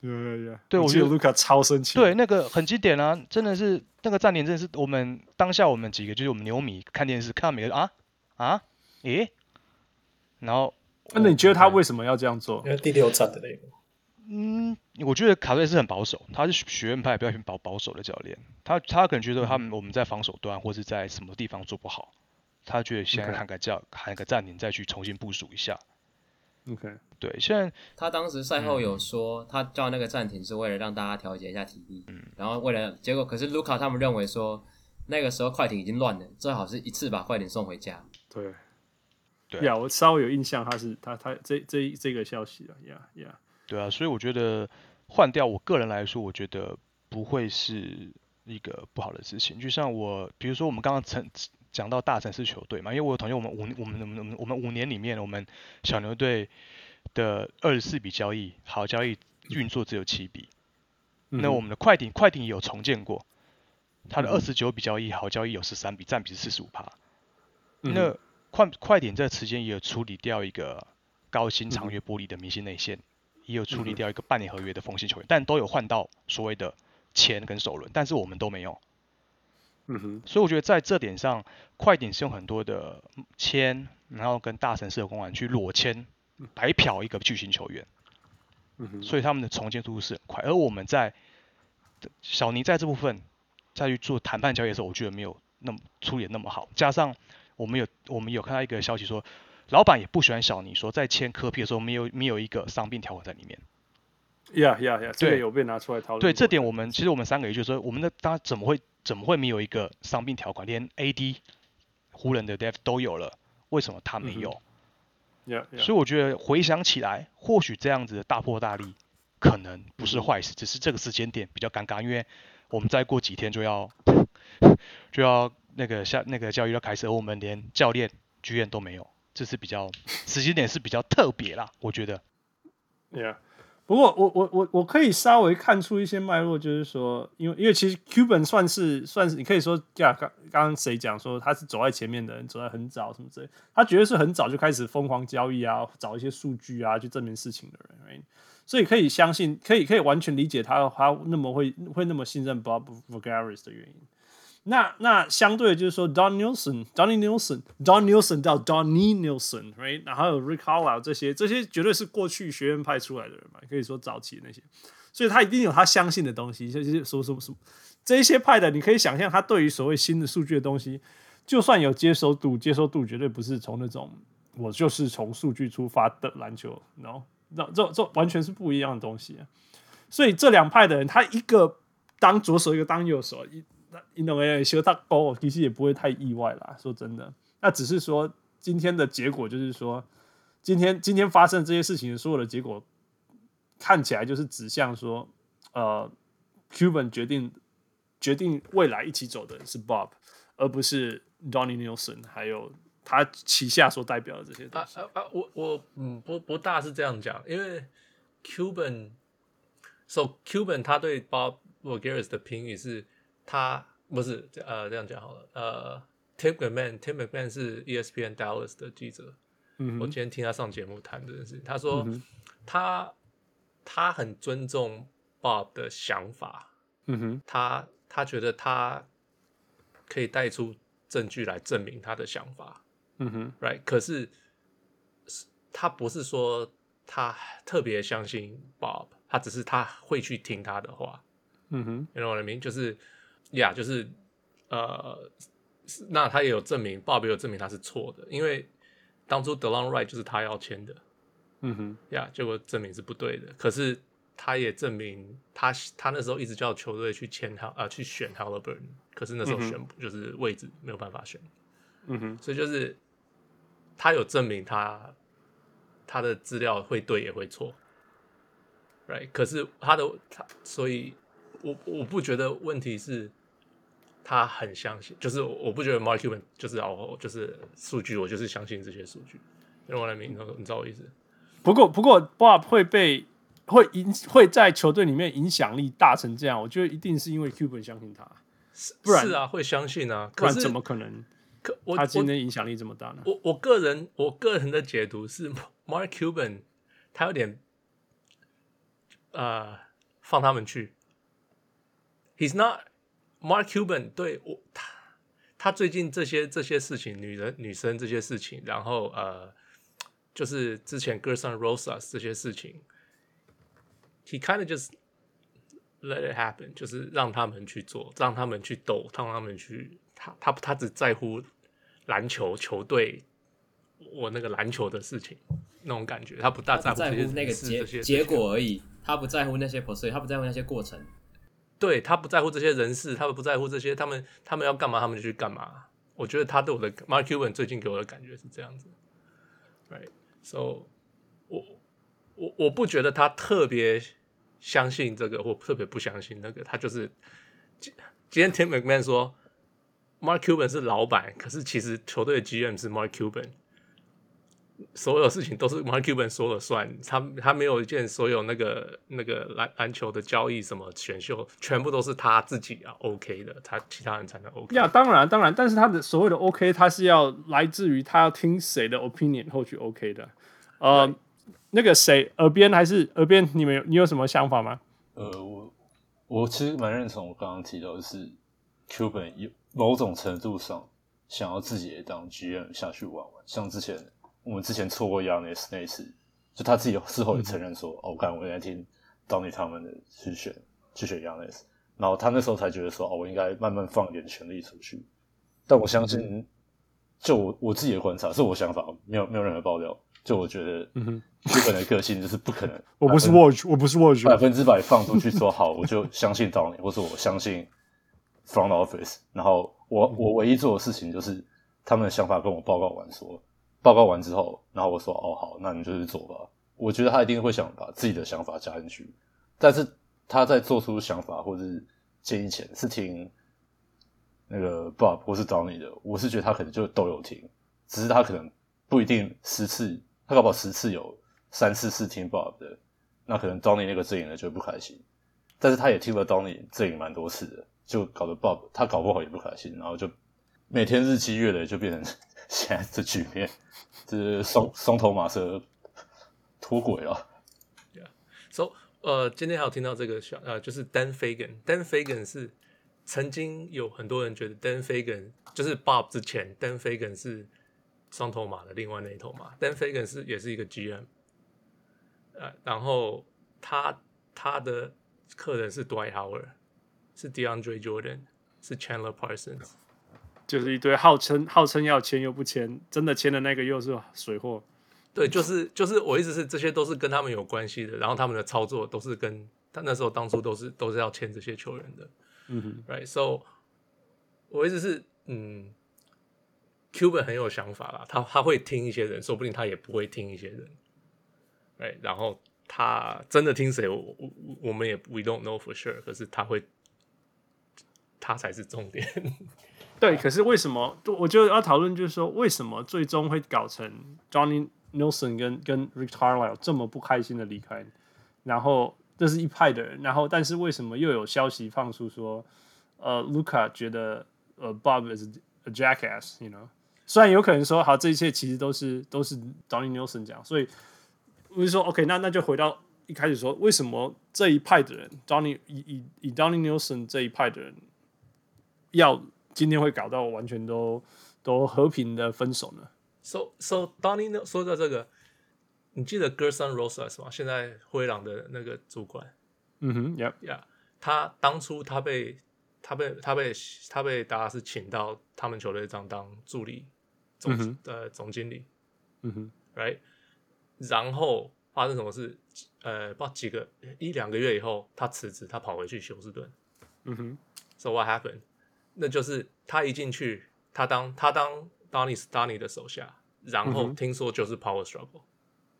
对对对，
对我觉得
卢卡超生气。
对，那个很经典啊，真的是那个站点，真的是我们当下我们几个就是我们牛迷看电视看到每个啊啊。诶，然后，
那你觉得他为什么要这样做？
因为第六站的那个。
嗯，我觉得卡瑞是很保守，他是学院派比较保保守的教练，他他可能觉得他们我们在防守端或是在什么地方做不好，他觉得现在喊个叫喊个暂停，再去重新部署一下。
OK，
对，虽然
他当时赛后有说，他叫那个暂停是为了让大家调节一下体力，嗯，然后为了结果，可是卢卡他们认为说那个时候快艇已经乱了，最好是一次把快艇送回家。
对。对呀，yeah, 我稍微有印象，他是他他这这这个消息啊，呀呀。
对啊，所以我觉得换掉，我个人来说，我觉得不会是一个不好的事情。就像我，比如说我们刚刚曾讲到大城市球队嘛，因为我有同学，我们五我们我们我们五年里面，我们小牛队的二十四笔交易，好交易运作只有七笔。嗯、那我们的快艇快艇有重建过，他的二十九笔交易好交易有十三笔，占比是四十五趴。嗯、那快快艇这个时间也有处理掉一个高薪长约玻璃的明星内线，嗯、也有处理掉一个半年合约的锋线球员，但都有换到所谓的钱跟首轮，但是我们都没有。嗯哼，所以我觉得在这点上，快艇是用很多的签，然后跟大城市的公馆去裸签白嫖一个巨星球员。嗯哼，所以他们的重建速度是很快，而我们在小尼在这部分再去做谈判交易的时候，我觉得没有那么处理那么好，加上。我们有我们有看到一个消息说，老板也不喜欢小尼说在签科皮的时候没有没有一个伤病条款在里面。
呀呀呀，这个有被拿出来讨论。
对，这点我们其实我们三个也就是说，我们的当怎么会怎么会没有一个伤病条款？连 AD 湖人的 Def 都有了，为什么他没有？所以我觉得回想起来，或许这样子的大破大立可能不是坏事，只是这个时间点比较尴尬，因为我们再过几天就要 *laughs* 就要。那个下那个教育要开始，而我们连教练剧院都没有，这是比较时间点是比较特别啦，我觉得。
Yeah，不过我我我我可以稍微看出一些脉络，就是说，因为因为其实 Cuban 算是算是你可以说，呀，刚刚刚谁讲说他是走在前面的人，走在很早什么之类，他绝对是很早就开始疯狂交易啊，找一些数据啊去证明事情的人所以可以相信，可以可以完全理解他他那么会会那么信任 Bob Voulgaris 的原因。那那相对的就是说，Don Nelson，Donnie Nelson，Don Nelson 到 Donnie Nelson，right？然后有 Rick Carlisle 这些，这些绝对是过去学院派出来的人嘛，可以说早期那些，所以他一定有他相信的东西，就是说什么什么这一些派的，你可以想象他对于所谓新的数据的东西，就算有接受度，接受度绝对不是从那种我就是从数据出发的篮球，no，那这这完全是不一样的东西啊。所以这两派的人，他一个当左手，一个当右手，一。那运动员修他高，其实也不会太意外啦。说真的，那只是说今天的结果就是说，今天今天发生这些事情的所有的结果，看起来就是指向说，呃，Cuban 决定决定未来一起走的是 Bob，而不是 Donnie Nelson，还有他旗下所代表的这些东西。
啊啊啊！我我嗯不不大是这样讲，因为 Cuban，so Cuban 他对 Bob Voulgaris 的评语是。他不是呃这样讲好了，呃，Tim McMahon，Tim McMahon 是 ESPN Dallas 的记者，嗯，我今天听他上节目谈这件事情，他说、嗯、他他很尊重 Bob 的想法，嗯哼，他他觉得他可以带出证据来证明他的想法，嗯哼，right，可是他不是说他特别相信 Bob，他只是他会去听他的话，嗯哼，you know what I mean？就是。呀，yeah, 就是，呃，那他也有证明，Bob 也有证明他是错的，因为当初 Delon Wright 就是他要签的，嗯哼，呀，结果证明是不对的。可是他也证明他他那时候一直叫球队去签他啊，去选 Haliburton，可是那时候选就是位置没有办法选，嗯哼，所以就是他有证明他他的资料会对也会错，right？可是他的他，所以我我不觉得问题是。他很相信，就是我不觉得 Mark Cuban 就是哦，就是数据，我就是相信这些数据。用我来明，你知道我意思？
不过，不过 Bob 会被会影会在球队里面影响力大成这样，我觉得一定是因为 Cuban 相信他，不然
是啊，会相信啊，
不然怎么可能？可我他今天影响力这么大呢？
我我，我个人我个人的解读是 Mark Cuban 他有点呃放他们去，He's not。Mark Cuban 对我他他最近这些这些事情，女人女生这些事情，然后呃，就是之前 Girls on Roses 这些事情，he kind of just let it happen，就是让他们去做，让他们去斗，让他们去，他他他只在乎篮球球队，我那个篮球的事情那种感觉，他不大在乎，在乎那个结
结果而已，他不在乎那些 process，他不在乎那些过程。
对，他不在乎这些人事，他们不在乎这些，他们他们要干嘛，他们就去干嘛。我觉得他对我的 Mark Cuban 最近给我的感觉是这样子，right？So，我我我不觉得他特别相信这个，或特别不相信那个。他就是今今天 Tim McMahon 说 Mark Cuban 是老板，可是其实球队的 GM 是 Mark Cuban。所有事情都是 Mark Cuban 说了算，他他没有一件所有那个那个篮篮球的交易什么选秀，全部都是他自己啊 OK 的，他其他人才能 OK。
呀，当然当然，但是他的所谓的 OK，他是要来自于他要听谁的 opinion 后去 OK 的。呃，那个谁耳边还是耳边，你们有你有什么想法吗？
呃，我我其实蛮认同我刚刚提到的是 Cuban 有某种程度上想要自己也当 GM 下去玩玩，像之前。我们之前错过 Giannis 那一次，就他自己事后也承认说：“嗯、哦，我看我在听 Donny 他们的去选去选 Giannis，然后他那时候才觉得说：‘哦，我应该慢慢放一点权力出去。’但我相信，嗯、就我我自己的观察，是我想法，没有没有任何爆料。就我觉得，日本的个性就是不可能。*laughs*
我不是 Watch，我不是 Watch，
百分之百放出去说好，我就相信 Donny，或者我相信 Front Office。然后我我唯一做的事情就是他们的想法跟我报告完说。报告完之后，然后我说：“哦，好，那你就去做吧。”我觉得他一定会想把自己的想法加进去，但是他在做出想法或者是建议前，是听那个 Bob 或是找你的。我是觉得他可能就都有听，只是他可能不一定十次，他搞不好十次有三四次听 Bob 的，那可能 Donnie 那个阵营呢就会不开心。但是他也听了 Donny 阵营蛮多次的，就搞得 Bob 他搞不好也不开心，然后就每天日积月累就变成现在这局面，就是双双头马车脱轨了。
Yeah，so 呃，今天还有听到这个小呃，就是 Dan Fagan，Dan Fagan 是曾经有很多人觉得 Dan Fagan 就是 Bob 之前，Dan Fagan 是双头马的另外那一头马，Dan Fagan 是也是一个 GM，呃，然后他他的客人是 Dwight Howard，是 DeAndre Jordan，是 Chandler Parsons，
就是一堆号称号称要签又不签，真的签的那个又是水货。
对，就是就是我意思是，这些都是跟他们有关系的，然后他们的操作都是跟他那时候当初都是都是要签这些球员的。嗯哼，Right，so 我意思是，嗯，Cuban 很有想法啦，他他会听一些人，说不定他也不会听一些人。Right，然后。他真的听谁？我我我们也 we don't know for sure。可是他会，他才是重点。
对，可是为什么？我就要讨论，就是说，为什么最终会搞成 Johnny Nelson 跟跟 Rick Carlisle 这么不开心的离开？然后这是一派的人，然后但是为什么又有消息放出说，呃，Luca 觉得呃 Bob is a jackass，you know？虽然有可能说，好，这一切其实都是都是 Johnny Nelson 讲，所以。我就说，OK，那那就回到一开始说，为什么这一派的人 Johnny 以以以 Donny Nelson 这一派的人，要今天会搞到完全都都和平的分手呢
？So so Donny 说到这个，你记得 Gersson Rosas 吗？现在灰狼的那个主管。
嗯哼，Yeah
Yeah，他当初他被他被他被他被达拉斯请到他们球队当当助理总呃、总经理。
嗯哼
，Right。然后发生什么事？呃，不知道几个一两个月以后，他辞职，他跑回去休斯顿。
嗯哼。
So what happened？那就是他一进去，他当他当 Donny Donny 的手下，然后听说就是 Power Struggle。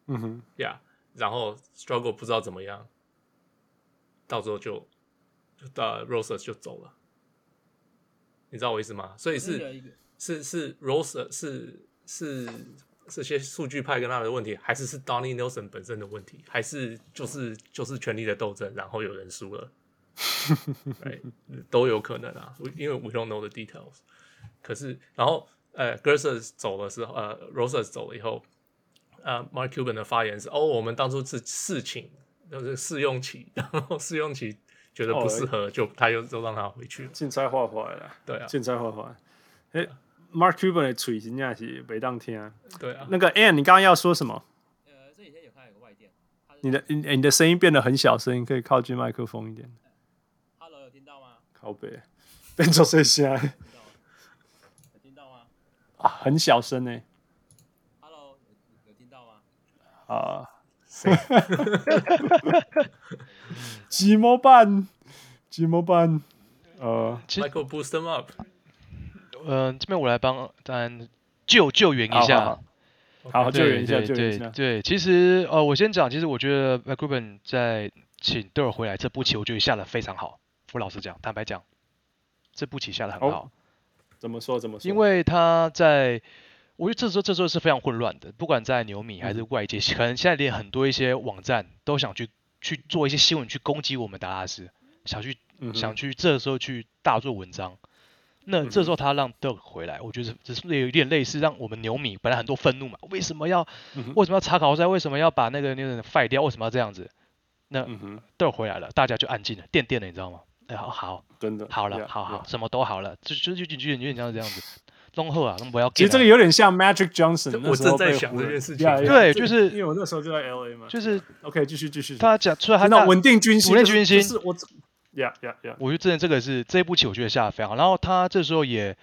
嗯哼。
Yeah，然后 Struggle 不知道怎么样，到时候就就到 Roses 就走了。你知道我意思吗？所以是是是 Roses 是是。这些数据派跟他的问题，还是是 Donnie Nelson 本身的问题，还是就是就是权力的斗争，然后有人输了，对，*laughs* 都有可能啊，因为 we don't know the details。可是，然后呃 Gersson 走的时候，呃 Rosas 走了以后，呃，Mark Cuban 的发言是：哦，我们当初是试请，就是试用期，然后试用期觉得不适合，哦、就他又就让他回去了。
竞赛画画了，
对啊，
竞赛画画，哎。Mark Cuban 的嘴真的是没当听啊。
对啊。
那个 Ann，你刚刚要说什么？
呃，这几天有看有个外电。
你的你你的声音变得很小声，可以靠近麦克风一点。
Hello，有听到吗？
靠北，*laughs* 变做谁声？
有听到吗？
啊，很小声呢。
Hello，有听到吗？
啊。怎么办？怎么办？呃
，Michael boost them up。
嗯、呃，这边我来帮当然救救援一下，
好，好，好，救援一下，救援一下。
对，其实呃，我先讲，其实我觉得 McCubbin 在请 Dirk 回来这步棋，我觉得下得非常好。我老实讲，坦白讲，这步棋下的很好。
哦、怎么说？怎么说？
因为他在，我觉得这时候这时候是非常混乱的，不管在牛米还是外界，嗯、可能现在连很多一些网站都想去去做一些新闻去攻击我们达拉斯，想去、嗯、想去这时候去大做文章。那这时候他让 Dirk 回来，我觉得只是有一点类似，让我们牛米本来很多愤怒嘛？为什么要为什么要查考赛？为什么要把那个那个 fire 掉？为什么要这样子？那 Dirk 回来了，大家就安静了，垫垫了，你知道吗？哎，好好，
真的
好了，好好，什么都好了，就就就就有点有点像这样子。弄后啊，弄不要。
其实这个有点像 Magic Johnson，
我正在想这件事情。
对，就是
因为我那时候就在 LA 嘛。
就是
OK，继续继续。
他讲出来，他
那稳定军心，
稳定军心。
是我。呀呀呀！
我觉得真的这个是这一步棋，我觉得下的非常好。然后他这时候也，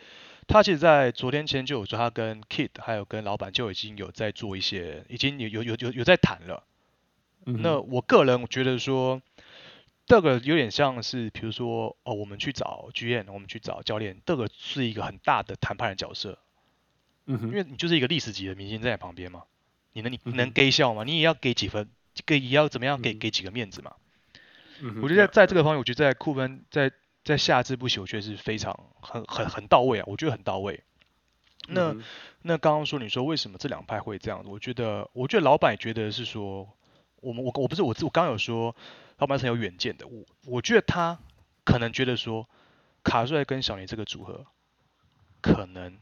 他其实，在昨天前就有说，他跟 Kid 还有跟老板就已经有在做一些，已经有有有有有在谈了。嗯、那我个人觉得说，这个有点像是，比如说哦，我们去找 GM，我们去找教练，这个是一个很大的谈判的角色。
嗯哼，
因为你就是一个历史级的明星在旁边嘛，你能你能给笑吗？你也要给几分，给也要怎么样给、嗯、给几个面子嘛。嗯我觉得在这个方面，我觉得在库芬在在下肢不朽，我觉得是非常很很很到位啊，我觉得很到位。那、嗯、那刚刚说你说为什么这两派会这样子？我觉得我觉得老板也觉得是说，我们我我不是我我刚刚有说老板是很有远见的，我我觉得他可能觉得说卡瑞跟小尼这个组合，可能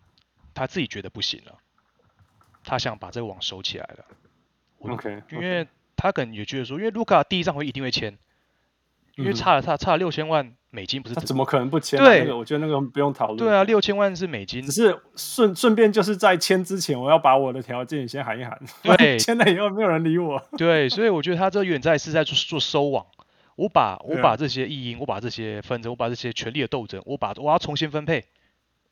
他自己觉得不行了，他想把这个网收起来了。
OK，, okay.
因为他可能也觉得说，因为卢卡第一张会一定会签。因为差了差差了六千万美金，不是？
怎么可能不签？
对、
那个，我觉得那个不用讨论。
对啊，六千万是美金，
只是顺顺便就是在签之前，我要把我的条件先喊一喊。
对，*laughs*
签了以后没有人理我。
对，所以我觉得他这远在是在做做收网。我把我把这些异音，我把这些纷争，我把这些权力的斗争，我把我要重新分配。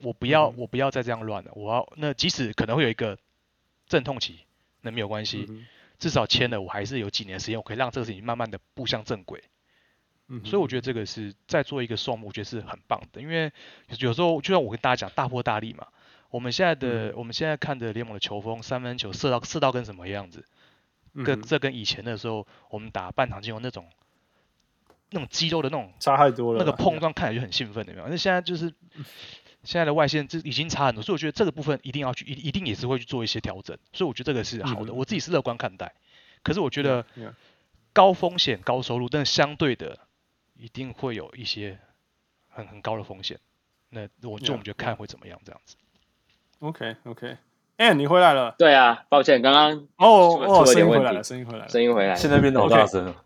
我不要、嗯、我不要再这样乱了。我要那即使可能会有一个阵痛期，那没有关系，嗯、至少签了，我还是有几年时间，我可以让这个事情慢慢的步向正轨。所以我觉得这个是在做一个双，我觉得是很棒的，因为有时候就像我跟大家讲，大破大立嘛。我们现在的、嗯、我们现在看的联盟的球风，三分球射到射到跟什么样子，跟这跟以前的时候我们打半场进攻那种那种肌肉的那种
差太多了，
那个碰撞看起来就很兴奋的，没有？那现在就是 *laughs* 现在的外线这已经差很多，所以我觉得这个部分一定要去一一定也是会去做一些调整。所以我觉得这个是好的，我自己是乐观看待。可是我觉得高风险高收入，但是相对的。一定会有一些很很高的风险，那我就我们就看会怎么样这样子。
OK OK，哎，你回来了？
对啊，抱歉，刚刚
哦哦，声音回来了，声音回来了，
声音回来了，
现在变得好大声了。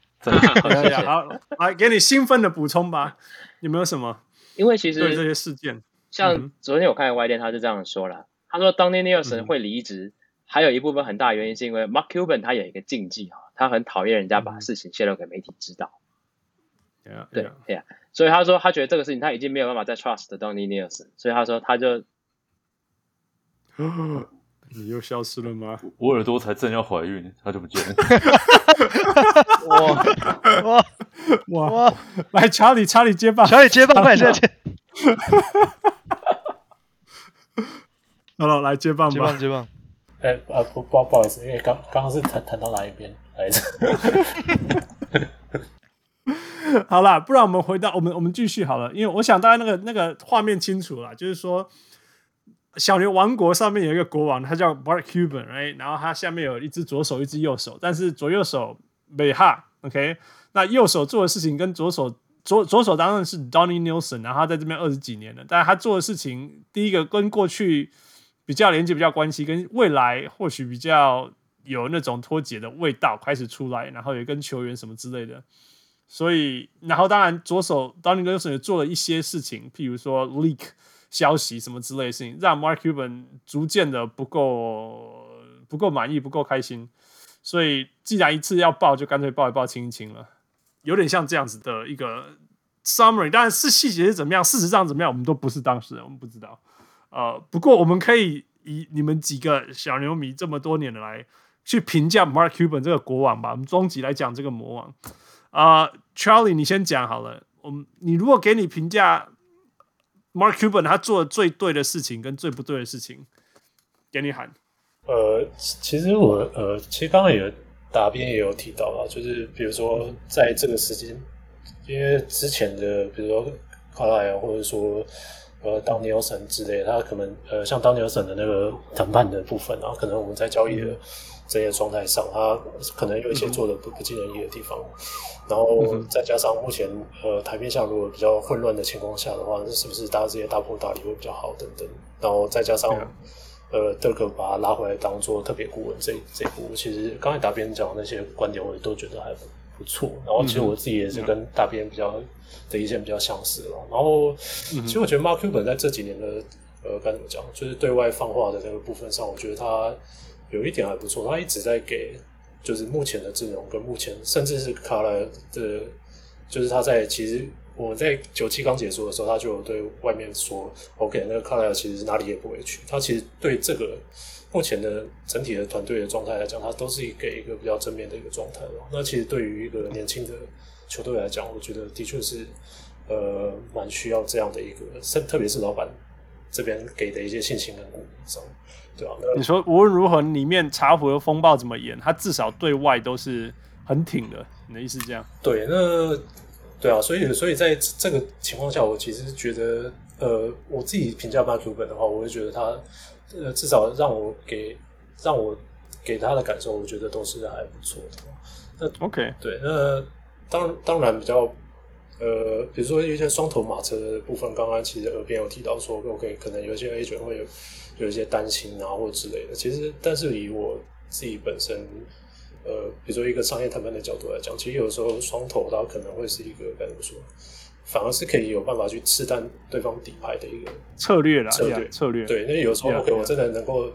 好，来给你兴奋的补充吧，有没有什么？
因为其实
对这些事件，
像昨天我看外电，他是这样说了，他说当年尼尔森会离职，还有一部分很大原因是因为 Mark Cuban 他有一个禁忌哈，他很讨厌人家把事情泄露给媒体知道。
Yeah,
对对呀，所以他说他觉得这个事情他已经没有办法再 trust Donnie Nielsen，所以他说他就，*gasps*
你又消失了吗？
我耳朵才正要怀孕，他就不见了。*laughs*
哇哇哇哇！来，查理查理接棒，
查理接棒，快点接。*laughs*
好了，来接棒吧，
接棒接棒。
哎啊不不不好意思，因为刚刚刚是谈谈到哪一边来着？*laughs* *laughs*
好啦，不然我们回到我们我们继续好了，因为我想大家那个那个画面清楚了，就是说小牛王国上面有一个国王，他叫 Mark Cuban，right? 然后他下面有一只左手，一只右手，但是左右手没哈，OK，那右手做的事情跟左手左左手当然是 Donny Nielsen，然后他在这边二十几年了，但是他做的事情，第一个跟过去比较连接，比较关系，跟未来或许比较有那种脱节的味道开始出来，然后也跟球员什么之类的。所以，然后当然，左手 Donnie Nielsen 也做了一些事情，譬如说 leak 消息什么之类的事情，让 Mark Cuban 逐渐的不够不够满意，不够开心。所以，既然一次要爆，就干脆爆一爆，清一清了。有点像这样子的一个 summary，但是细节是怎么样，事实上怎么样，我们都不是当事人，我们不知道。呃，不过我们可以以你们几个小牛迷这么多年来去评价 Mark Cuban 这个国王吧。我们终极来讲这个魔王。啊、uh，Charlie，你先讲好了。我们，你如果给你评价，Mark Cuban 他做的最对的事情跟最不对的事情，给你喊。
呃，其实我呃，其实刚刚也答辩也有提到啊，就是比如说在这个时间，因为之前的比如说卡莱尔或者说呃当尼尔森之类，他可能呃像当尼尔森的那个谈判的部分啊，可能我们在交易的这些状态上，他可能有一些做的不不尽人意的地方。然后再加上目前呃台面下如果比较混乱的情况下的话，那是不是大家这些大破大立会比较好等等？然后再加上呃德克把他拉回来当做特别顾问这这一步，其实刚才大编讲的那些观点我也都觉得还不错。然后其实我自己也是跟大编比较的意见比较相似了。然后其实我觉得 Mark Cuban 在这几年的呃该怎么讲，就是对外放话的那个部分上，我觉得他有一点还不错，他一直在给。就是目前的阵容跟目前，甚至是卡莱的，就是他在其实我在九七刚结束的时候，他就对外面说，OK，那个卡莱其实哪里也不委屈，他其实对这个目前的整体的团队的状态来讲，他都是给一个比较正面的一个状态了。那其实对于一个年轻的球队来讲，我觉得的确是呃蛮需要这样的一个，特别是老板这边给的一些信心跟鼓励上。对啊，
你说无论如何，里面茶壶的风暴怎么演，他至少对外都是很挺的。你的意思是这样？
对，那对啊，所以所以在这个情况下，我其实觉得，呃，我自己评价 Mark Cuban 的话，我会觉得他，呃，至少让我给让我给他的感受，我觉得都是还不错的。那
OK，
对，那当当然比较。呃，比如说一些双头马车的部分，刚刚其实耳边有提到说，OK，可能有一些 agent 会有有一些担心啊，或之类的。其实，但是以我自己本身，呃，比如说一个商业谈判的角度来讲，其实有时候双头它可能会是一个该怎么说，反而是可以有办法去刺探对方底牌的一个
策略啦，
策略
策略。
对，那有时候 OK，我真的能够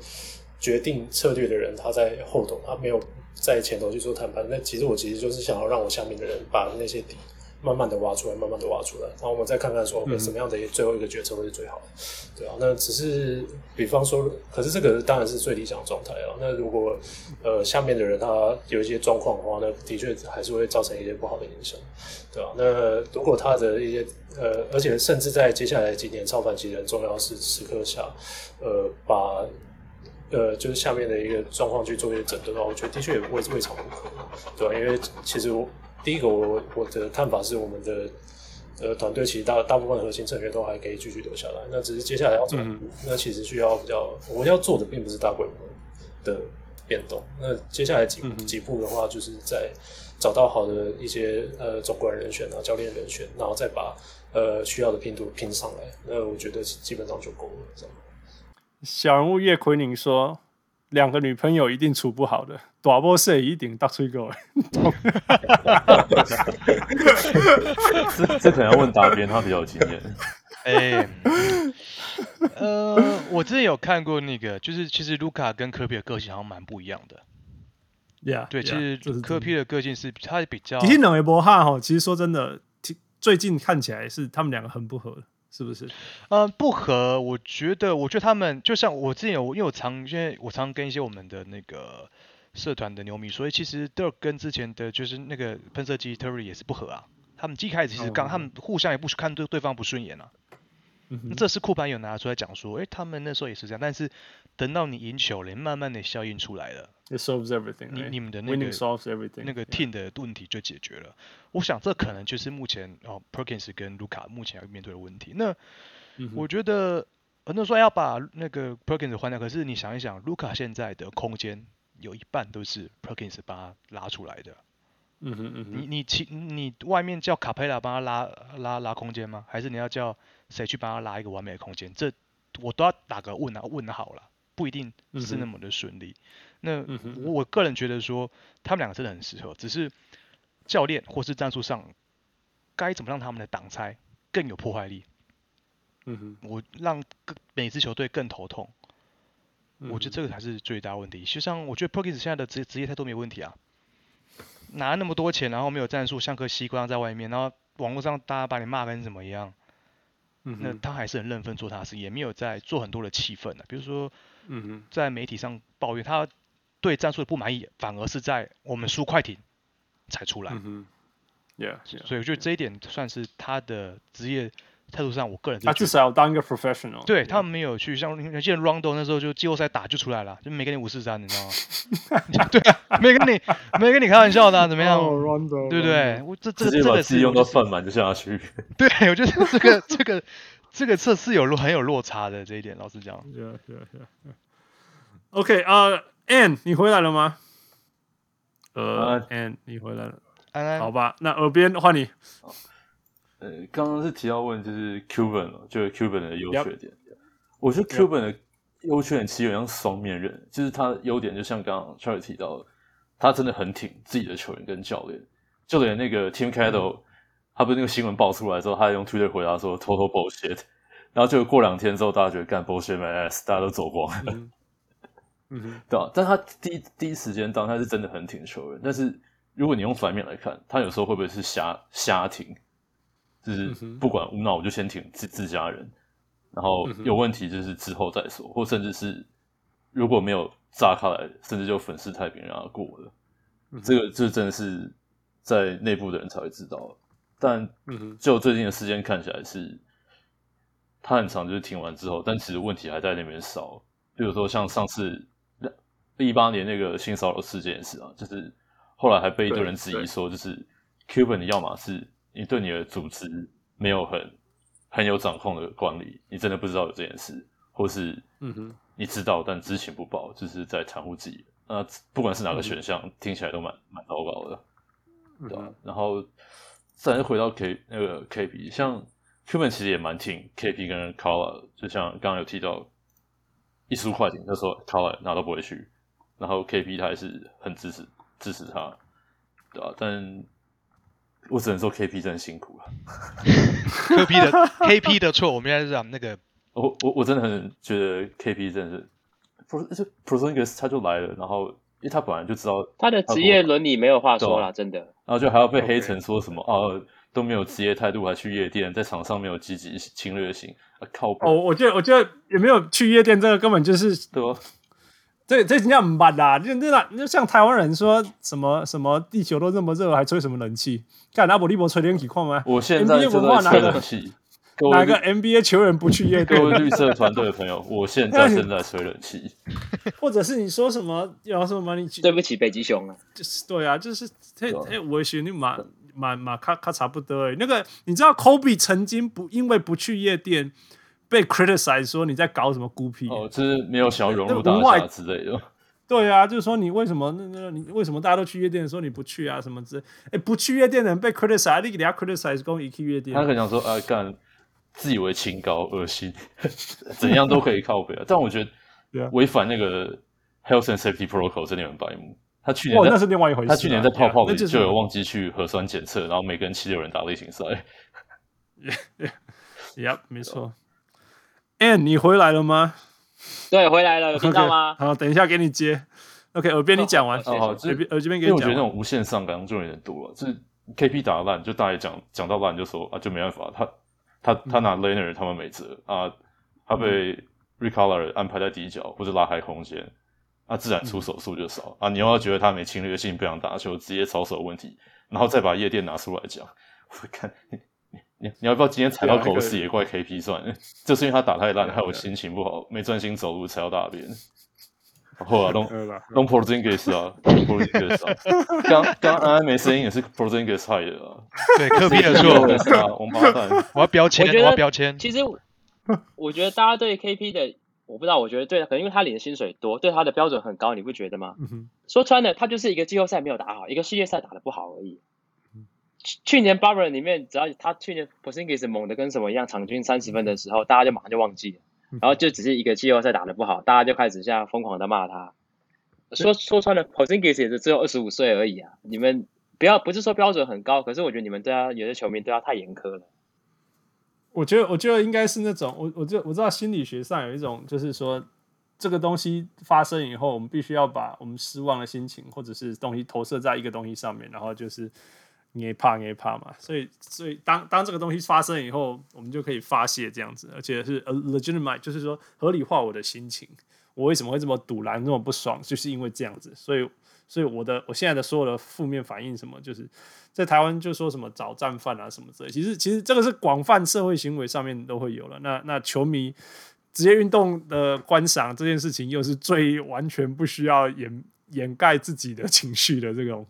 决定策略的人，他在后头，他没有在前头去做谈判。那其实我其实就是想要让我下面的人把那些底。慢慢的挖出来，慢慢的挖出来，然后我们再看看说，OK，什么样的最后一个决策会是最好的，对啊，那只是比方说，可是这个当然是最理想状态啊。那如果呃下面的人他有一些状况的话，那的确还是会造成一些不好的影响，对啊，那如果他的一些呃，而且甚至在接下来几年超凡其实很重要是时刻下，呃，把呃就是下面的一个状况去做一些整顿的话，我觉得的确也未未尝不可，对啊，因为其实我。第一个我，我我的看法是，我们的呃团队其实大大部分的核心成员都还可以继续留下来。那只是接下来要怎么，嗯、那其实需要比较，我们要做的并不是大规模的变动。那接下来几、嗯、几步的话，就是在找到好的一些呃总管人选啊、教练人选，然后再把呃需要的拼图拼上来。那我觉得基本上就够了。这样。
小人物叶奎宁说。两个女朋友一定处不好的，大 boss 一定打出一个。
这这可能要问大边，他比较有经验。
哎、欸，呃，我之前有看过那个，就是其实卢卡跟科比的个性好像蛮不一样的。
Yeah,
对，其实科比的个性是他比较。
其实两位波哈哈，其实说真的，最近看起来是他们两个很不合。是不是？
嗯、呃，不合。我觉得，我觉得他们就像我之前有，因为我常因为我常跟一些我们的那个社团的牛迷，所以其实 Dirk 跟之前的就是那个喷射机 Terry 也是不合啊。他们一开始其实刚，他们互相也不看对对方不顺眼啊。嗯、这是库班有拿出来讲说，哎、欸，他们那时候也是这样，但是等到你赢球了，慢慢的效应出来了
，It solves everything。
你?你们的那个
solves everything，
那个 team 的问题就解决了。我想这可能就是目前哦 Perkins 跟卢卡目前要面对的问题。那、嗯、我觉得很多人说要把那个 Perkins 换掉，可是你想一想，卢卡现在的空间有一半都是 Perkins 帮他拉出来的。
嗯哼嗯哼，
你你其你外面叫卡佩拉帮他拉拉拉空间吗？还是你要叫谁去帮他拉一个完美的空间？这我都要打个问啊，问好了，不一定是那么的顺利。嗯、那、嗯、我我个人觉得说，他们两个真的很适合，只是教练或是战术上该怎么让他们的挡拆更有破坏力？
嗯哼，
我让更每支球队更头痛、嗯。我觉得这个才是最大问题。实际上，我觉得 Perkins 现在的职职业态度没有问题啊。拿那么多钱，然后没有战术，像颗西瓜在外面，然后网络上大家把你骂跟什么一样，嗯，那他还是很认分做他的事，也没有在做很多的气氛的，比如说，嗯在媒体上抱怨他对战术的不满意，反而是在我们输快艇才出来，
嗯 yeah, yeah,
所以我觉得这一点算是他的职业。态度上，我个人
他至少要当一个 professional。
对他们没有去像那些 Rondo 那时候就季后赛打就出来了，就没跟你五四三，你知道吗？*laughs* *laughs* 对啊，没跟你没跟你开玩笑的、啊，怎么样？Oh, Rondo, 对不对？我这这个这个是
用到饭满就下去。*laughs*
对，我觉得这个这个这个测试有落很有落差的这一点，老实讲。
Yeah, yeah, yeah. OK 啊、uh,，Ann，你回来了吗？呃、uh,，Ann，你回来了。
安安，
好吧，那耳边换你。
呃，刚刚是提到问就是 Cuban 就是 Cuban 的优缺点。Yep. 我觉得 Cuban 的优缺点其实有点像双面刃，就是他的优点就像刚刚 Charlie 提到的，他真的很挺自己的球员跟教练，就连那个 Tim Cadle，、他不是那个新闻爆出来之后，他还用 Twitter 回答说 Total bullshit，*laughs* 然后就过两天之后，大家觉得干 bullshit my ass，大家都走光了，嗯，嗯 *laughs* 对吧？但他第一第一时间当他是真的很挺球员，但是如果你用反面来看，他有时候会不会是瞎瞎挺？就是不管无脑，我就先挺自自家人，然后有问题就是之后再说，或甚至是如果没有炸开来，甚至就粉饰太平让他过了。这个这真的是在内部的人才会知道。但就最近的事件看起来是，他很长就是挺完之后，但其实问题还在那边烧。比如说像上次一八年那个性骚扰事件也是啊，就是后来还被一堆人质疑说，就是 Cuban 的要么是。你对你的组织没有很很有掌控的管理，你真的不知道有这件事，或是嗯哼，你知道但知情不报，就是在袒护自己。那不管是哪个选项，嗯、听起来都蛮蛮糟糕的。对吧、啊？然后再回到 K 那个 KP，像 Cuman 其实也蛮挺 KP 跟 Carlisle，就像刚刚有提到，一输快艇，他说 Carlisle 哪都不会去，然后 KP 他还是很支持支持他，对吧、啊？但我只能说 KP 真的辛苦了
，KP 的 KP 的错，我们应该是讲那个，*laughs*
我我我真的很觉得 KP 真的是，不是 Porzingis 他就来了，然后因为他本来就知道
他的职业伦理没有话说了，真的，
然后就还要被黑成说什么哦都没有职业态度，还去夜店，在场上没有积极侵略性，啊靠！
哦，我觉得我觉得也没有去夜店，这个根本就是
对吧？
这这人家很慢啦，就真的就像台湾人说什么什么地球都这么热，还吹什么冷气？看阿伯利伯吹冷气看吗？
我现在就在吹冷气。
哪个 NBA 球员不去夜店？
各位绿色团队的朋友，*laughs* 我现在正在吹冷气。
或者是你说什么？有什么你？
对不起，北极熊啊！
就是对啊，就是嘿嘿，我觉得你蛮蛮蛮卡卡差不多哎。那个你知道，Kobe 曾经不因为不去夜店。被 criticize 说你在搞什么孤僻
哦，就是没有想要融入大家之类的。
对啊，就是说你为什么那那你为什么大家都去夜店的时候你不去啊？什么之类？哎，不去夜店的人被 criticize，你给人家 criticize 公一去夜店。
他可能想说啊，干自以为清高，恶心，*laughs* 怎样都可以靠北啊。但我觉得违反那个 health and safety protocol 真的很白目。他去年
那是另外一回事。
他去年在泡泡里就有忘记去核酸检测，然后每个人七六人打例行赛。*laughs*
Yep，没错。哎，你回来了吗？
对，回来了，有听到吗？
好，等一下给你接。OK，耳边你讲完。
好，耳边耳边给你讲。因为我觉得那种无限上纲就有点多了。就是 KP 打烂，就大家讲讲到烂就说啊，就没办法，他他他拿 Leonard 他们没辙啊，他被 Carlisle 安排在底角或者拉开空间，啊，自然出手数就少啊。你又要觉得他没侵略性，不想打球，直接操守问题，然后再把夜店拿出来讲，*laughs* 我看。你你要不要今天踩到狗屎也怪 KP 算了，*laughs* 就是因为他打太烂，害我心情不好，没专心走路，踩到大便。后来 *laughs* 弄弄 Porzingis 啊，Porzingis 啊，*laughs* 刚刚安安没声音也是 Porzingis 害的啊。
对，科比的错，
我八蛋，
我要标签，我要标签。
其实我觉得大家对 KP 的，我不知道，我觉得对，可能因为他领的薪水多，对他的标准很高，你不觉得吗？说穿了，他就是一个季后赛没有打好，一个系列赛打得不好而已。去年 Bubble 里面，只要他去年 Porzingis 猛的跟什么一样，场均三十分的时候，大家就马上就忘记了，然后就只是一个季后赛打得不好，大家就开始像疯狂的骂他。说说穿了，Porzingis 也是只有二十五岁而已啊！你们不要不是说标准很高，可是我觉得你们对他有些球迷对他太严苛了。
我觉得我觉得应该是那种，我我就我知道心理学上有一种，就是说这个东西发生以后，我们必须要把我们失望的心情或者是东西投射在一个东西上面，然后就是。你怕，你怕嘛，所以，所以当当这个东西发生以后，我们就可以发泄这样子，而且是 legitimate，就是说合理化我的心情。我为什么会这么堵拦，这么不爽，就是因为这样子。所以，所以我的我现在的所有的负面反应，什么就是在台湾就说什么找战犯啊什么之类。其实，其实这个是广泛社会行为上面都会有了。那那球迷职业运动的观赏这件事情，又是最完全不需要掩掩盖自己的情绪的这种。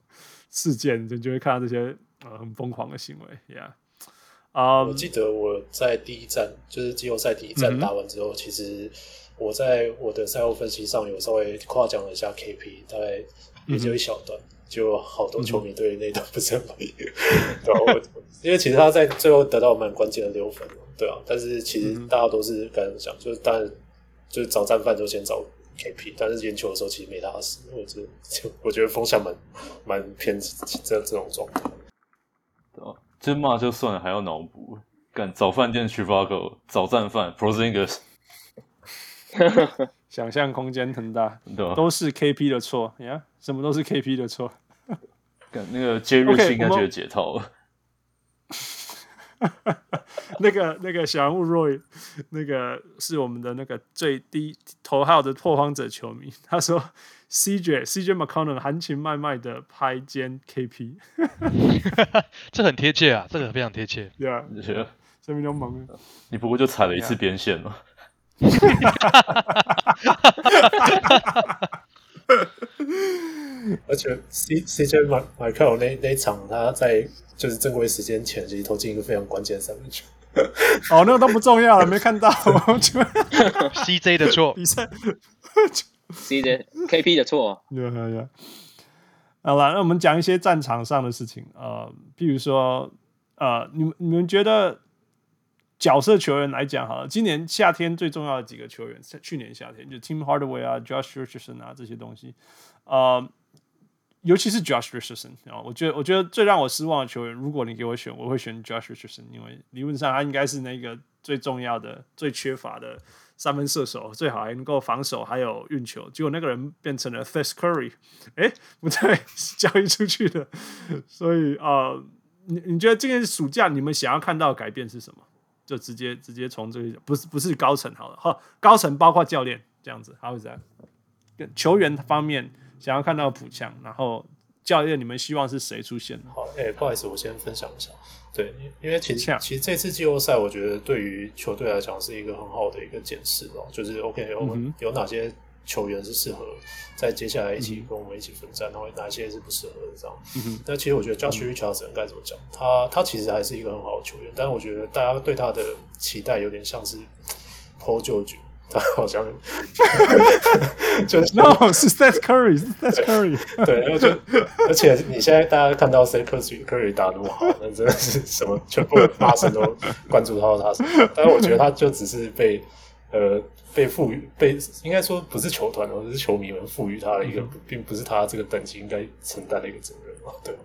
事件，就就会看到这些呃很疯狂的行为，Yeah，啊、um，
我记得我在第一站，就是季后赛第一站打完之后，嗯、其实我在我的赛后分析上有稍微夸奖了一下 KP，大概也就一小段，嗯、就好多球迷对那段不是很满意，*laughs* 对啊，因为其实他在最后得到蛮关键的六分，对啊，但是其实大家都是刚才讲，就是当然就是找战犯就先找。KP，但是赢球的时候其实没打死，我觉得我觉得风向蛮蛮偏这这种状态。
对啊，真骂就算了，还要脑补，干早饭店去 Chicago 早战犯 Porzingis *laughs*
想象空间很大，
对啊，
都是 KP 的错呀，yeah? 什么都是 KP 的错。
干那个杰瑞斯应该觉得解套了。
Okay, *laughs* 那个那个小人物 Roy，那个是我们的那个最低头号的拓荒者球迷。他说：“CJ CJ McConnell 含情脉脉的拍肩 KP，*laughs*
这很贴切啊，这个非常贴切。
对啊，这边就猛，
你不过就踩了一次边线嘛。*laughs* *laughs*
而且 C CJ 麦麦克尔那那场他在。就是正规时间前，其实投进一个非常关键的三分球。
哦，那个都不重要了，没看到。*laughs* *laughs*
CJ 的错，
比赛。
CJ KP 的错。
有有有。好了，那我们讲一些战场上的事情，呃，譬如说，呃，你们你们觉得角色球员来讲，好了，今年夏天最重要的几个球员，去年夏天就 Tim Hardaway 啊，Josh Richardson 啊这些东西，呃，尤其是 Josh Richardson 啊，我觉得我觉得最让我失望的球员，如果你给我选，我会选 Josh Richardson，因为理论上他应该是那个最重要的、最缺乏的。三分射手最好还能够防守，还有运球。结果那个人变成了 Seth Curry，哎，不对，交易出去的。所以啊，你、你觉得今年暑假你们想要看到改变是什么？就直接直接从这个不是不是高层好了哈，高层包括教练这样子，还有在跟球员方面想要看到普强，然后教练你们希望是谁出现？
好，哎，不好意思，我先分享一下。对，因为其实其实这次季后赛，我觉得对于球队来讲是一个很好的一个检视哦。就是 OK，我们、有哪些球员是适合在接下来一起跟我们一起奋战，嗯、然后哪些是不适合的这样。嗯、那其实我觉得 Josh Richardson 该怎么讲？他他其实还是一个很好的球员，但是我觉得大家对他的期待有点像是 Paul George。他好像 *laughs* *laughs* 就是
no 是 Steph Curry 是 Steph Curry
对，然后就而且你现在大家看到 Steph Curry 打那么好，那真的是什么全部发生都关注到他身上。但是我觉得他就只是被呃被赋予被应该说不是球团或者是球迷们赋予他的一个，并不是他这个等级应该承担的一个责任嘛，对吧？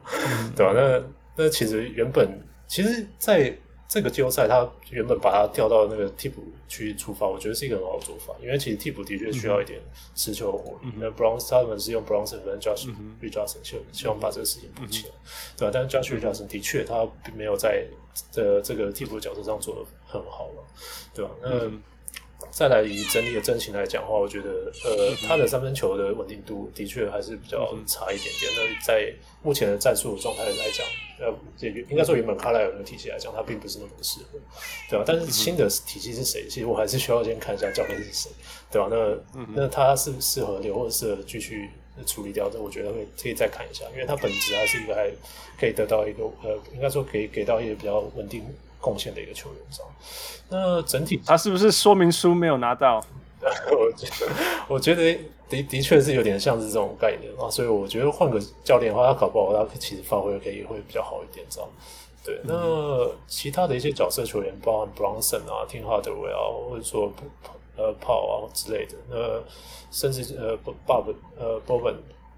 对吧？那那其实原本其实，在这个季后赛，他原本把他调到那个替补区出发，我觉得是一个很好的做法，因为其实替补的确需要一点持球的火力。那 Bronson 他们是用 Bronson 跟 Josh Richardson 希希望把这个事情补起来，对吧？但是 Josh Richardson 的确他并没有在这这个替补角色上做得很好了，对吧？那再来以整体的阵型来讲的话，我觉得呃，他的三分球的稳定度的确还是比较差一点点。那在目前的战术状态来讲，呃，也应该说原本卡莱尔那个体系来讲，他并不是那么适合，对吧？但是新的体系是谁？其实我还是需要先看一下教练是谁，对吧？那那他是适合留，或者适合继续处理掉？这我觉得会可以再看一下，因为他本质还是一个还可以得到一个呃，应该说可以给到一个比较稳定贡献的一个球员，这样。那整体
他是不是说明书没有拿到？*laughs*
我觉得，我觉得。的的确是有点像是这种概念啊，所以我觉得换个教练的话，他搞不好他其实发挥可以会比较好一点，这样。对，那其他的一些角色球员，包含 Bronson 啊、Tim Hardaway 啊，或者说呃 Paul 啊之类的，那甚至呃 Bob 呃 Boban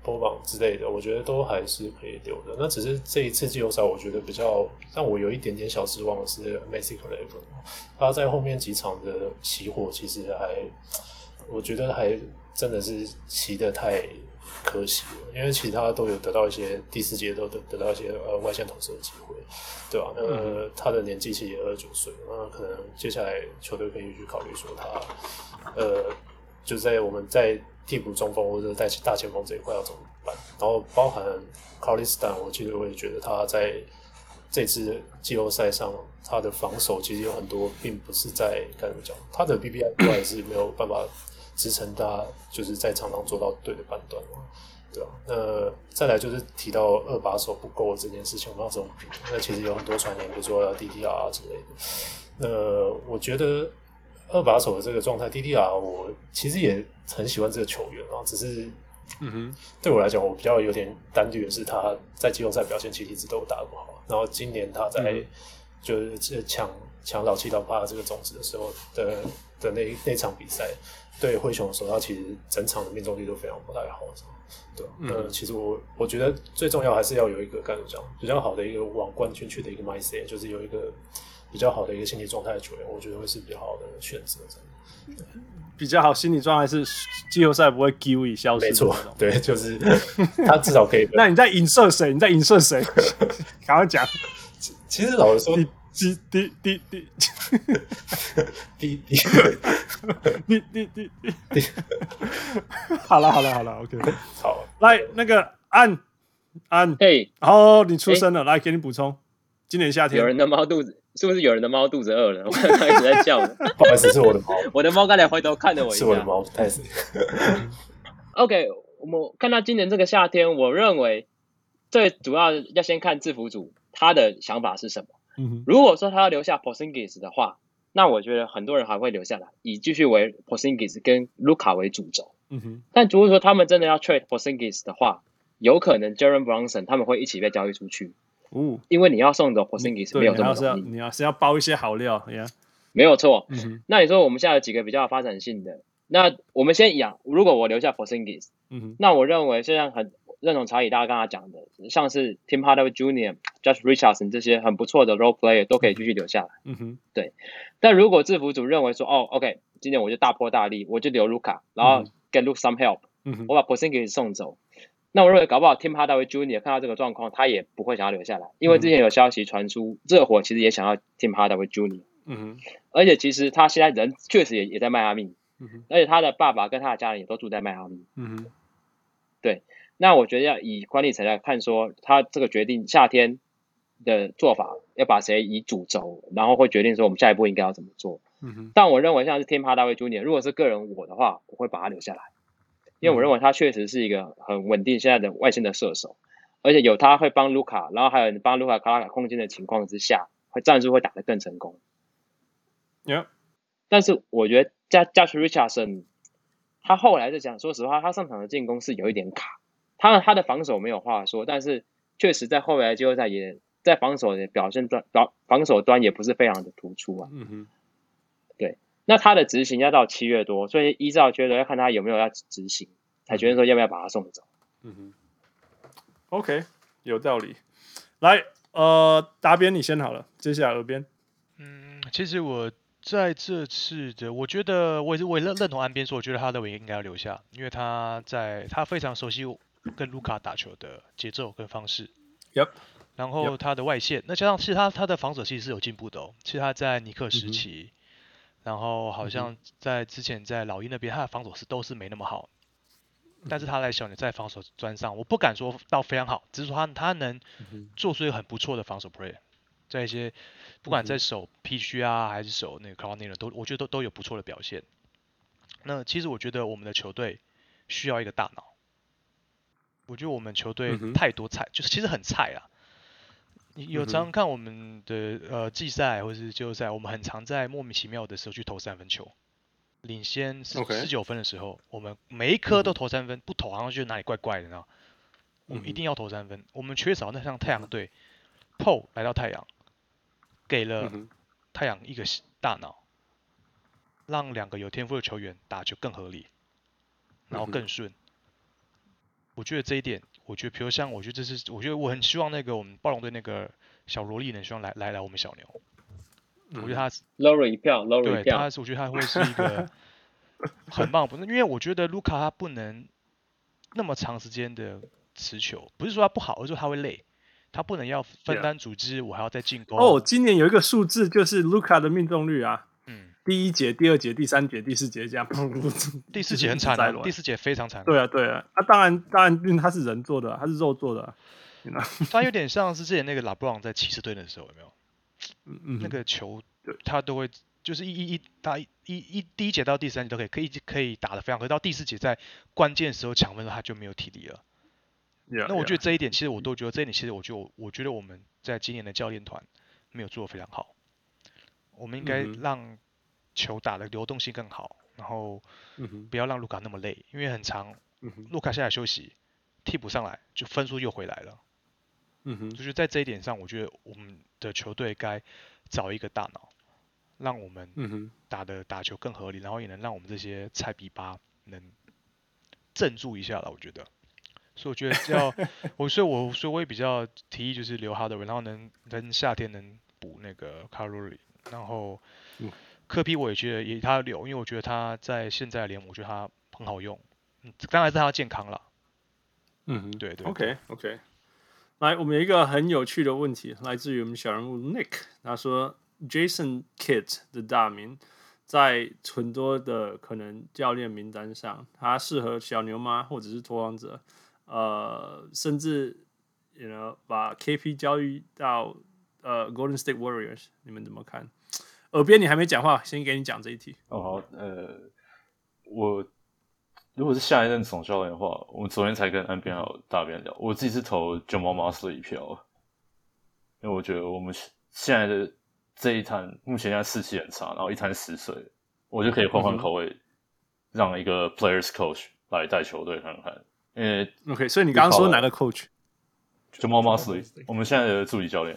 Boban 之类的，我觉得都还是可以留的。那只是这一次季后赛，我觉得比较让我有一点点小失望的是 Maxi Kleber，他在后面几场的起火其实还，我觉得还。真的是骑得太可惜了，因为其他都有得到一些第四节都得得到一些呃外线投射的机会，对吧？那个他的年纪其实也二十九岁，那可能接下来球队可以去考虑说他呃，就在我们在替补中锋或者在大前锋这一块要怎么办？然后包含 Cauley-Stein，我其实我也觉得他在这次季后赛上他的防守其实有很多并不是在该怎么讲，他的 BBI 也 *clears throat* 是没有办法。支撑他就是在场上做到对的判断嘛，对吧？那再来就是提到二把手不够这件事情，我们要怎么评？那其实有很多传言，比如说 DTR 啊之类的。那我觉得二把手的这个状态，DDR 我其实也很喜欢这个球员啊，只是，嗯哼，对我来讲，我比较有点担虑的是他在季后赛表现其实一直都打得不好。然后今年他在就是抢抢老七老八这个种子的时候的的那那场比赛。对灰熊的时候，他其实整场的命中率都非常不太好，对，嗯、呃，其实我我觉得最重要还是要有一个该怎么讲比较好的一个往冠军去的一个 mindset，就是有一个比较好的一个心理状态的球员，我觉得会是比较好的选择。
比较好心理状态是季后赛不会丢以消失，
没错，对，就是 *laughs* 他至少可以。*laughs*
那你在影射谁？你在影射谁？*laughs* 赶快讲。
其实老实说。
滴滴滴滴，
滴滴，
滴滴滴滴，好了好了好了，OK，
好，
来那个安安，
嘿，
哦，你出生了，来给你补充，今年夏天
有人的猫肚子，是不是有人的猫肚子饿了？*laughs* 我看它一直在叫，*laughs*
不好意思，是我的猫，
我的猫刚才回头看了我一下，
是我的猫，太死。*laughs*
OK，我们看到今年这个夏天，我认为最主要要先看制服组他的想法是什么。如果说他要留下 Porzingis 的话，那我觉得很多人还会留下来，以继续为 Porzingis 跟卢卡为主轴。嗯哼。但如果说他们真的要 trade Porzingis 的话，有可能 Jaren Brunson 他们会一起被交易出去。
哦，
因为你要送走 Porzingis 没有这么容易，
你要是要包一些好料，yeah.
没有错。
嗯哼，
那你说我们现在有几个比较发展性的？那我们先养，如果我留下 Porzingis，
嗯哼，
那我认为现在很认同查理大家刚才讲的，像是 Tim Hardaway Jr.、Josh Richardson 这些很不错的 role player 都可以继续留下来。
嗯哼，
对。但如果制服组认为说，哦，OK，今年我就大破大立，我就留卢卡，然后 get Luke some help，
嗯哼，
我把 Porzingis 送走。那我认为搞不好 Tim Hardaway Jr. 看到这个状况，他也不会想要留下来，因为之前有消息传出，热火其实也想要 Tim Hardaway Jr.
嗯哼，
而且其实他现在人确实也也在迈阿密，
嗯哼，
而且他的爸爸跟他的家人也都住在迈阿密，
嗯哼，
对。那我觉得要以管理层来看，说他这个决定夏天的做法要把谁移主轴，然后会决定说我们下一步应该要怎么做。
嗯哼，
但我认为像是 Tim Hardaway Jr. 如果是个人我的话，我会把他留下来。因为我认为他确实是一个很稳定现在的外线的射手，而且有他会帮卢卡，然后还有帮卢卡卡拉卡空间的情况之下，会战术会打得更成功。
Yeah.
但是我觉得加 Josh Richardson，他后来就讲，说实话，他上场的进攻是有一点卡，他他的防守没有话说，但是确实在后来季后赛也在防守的表现端防防守端也不是非常的突出啊。
嗯哼，
对。那他的执行要到七月多，所以依照觉得要看他有没有要执行，才决定说要不要把他送走。
嗯哼，OK，有道理。来，呃，答辩你先好了，接下来耳边。
嗯，其实我在这次的，我觉得我也是我也认认同安边说，我觉得哈德韦应该要留下，因为他在他非常熟悉跟卢卡打球的节奏跟方式。
Yep。
然后他的外线，那加上其实他他的防守其实是有进步的哦。其实他在尼克时期。嗯然后好像在之前在老鹰那边，他的防守是都是没那么好，但是他来小牛在防守端上，我不敢说到非常好，只是说他他能做出一个很不错的防守 play，在一些不管在守 PG 啊还是守那个 Kawhi 都我觉得都都有不错的表现。那其实我觉得我们的球队需要一个大脑，我觉得我们球队太多菜，就是其实很菜啊。有常常看我们的呃季赛或者是季后赛，我们很常在莫名其妙的时候去投三分球，领先十十九分的时候，我们每一颗都投三分，不投好像觉得哪里怪怪的呢。我们一定要投三分，我们缺少那像太阳队，Paul 来到太阳，给了太阳一个大脑，让两个有天赋的球员打球更合理，然后更顺。我觉得这一点。我觉得，比如像，我觉得这是，我觉得我很希望那个我们暴龙队那个小萝莉能希望来来来我们小牛。我觉得他
Lowry 一票，Lowry 一票。
对，他是我觉得他会是一个 *laughs* 很棒，不是因为我觉得卢卡他不能那么长时间的持球，不是说他不好，而是说他会累，他不能要分担组织，我还要再进攻。
哦，今年有一个数字就是卢卡的命中率啊。第一节、第二节、第三节、第四节这样，
第四节很惨的，第四节非常惨。
对啊，对啊，啊，当然，当然，因为他是人做的，他是肉做的，啊，*laughs*
他有点像是之前那个拉布朗在骑士队的时候，有没有？
嗯嗯，
那个球他都会就是一一一打一一第一节到第三节都可以可以可以打得非常，可是到第四节在关键时候抢分的时候他就没有体力了。
Yeah,
那我觉得这一点其实我都觉得这一点其实我就我觉得我们在今年的教练团没有做得非常好，我们应该让。球打的流动性更好，然后不要让卢卡那么累，因为很长。卢卡下来休息，替补上来就分数又回来了。
嗯哼，
就是在这一点上，我觉得我们的球队该找一个大脑，让我们打的打球更合理，然后也能让我们这些菜比巴能镇住一下了。我觉得，所以我觉得要 *laughs* 我，所以我所以我也比较提议就是留哈德文，然后能能夏天能补那个卡路里，然后。科皮我也觉得也他留，因为我觉得他在现在联盟，我觉得他很好用。嗯，当然是他健康了。
嗯哼，
对对，对。
OK OK，来，我们有一个很有趣的问题，来自于我们小人物 Nick，他说 Jason Kidd 的大名在很多的可能教练名单上，他适合小牛吗？或者是拓荒者？呃，甚至 you know 把 KP 交易到呃 Golden State Warriors，你们怎么看？耳边你还没讲话，先给你讲这一题。
哦好，呃，我如果是下一任总教练的话，我们昨天才跟安边还有大边聊，我自己是投 Jamal Mosley 一票，因为我觉得我们现在的这一摊目前现在士气很差，然后一摊死水，我就可以换换口味，让一个 Players Coach 来带球队看看，因为
OK，所以你刚刚说哪个 coach？Jamal
Mosley，我们现在的助理教练。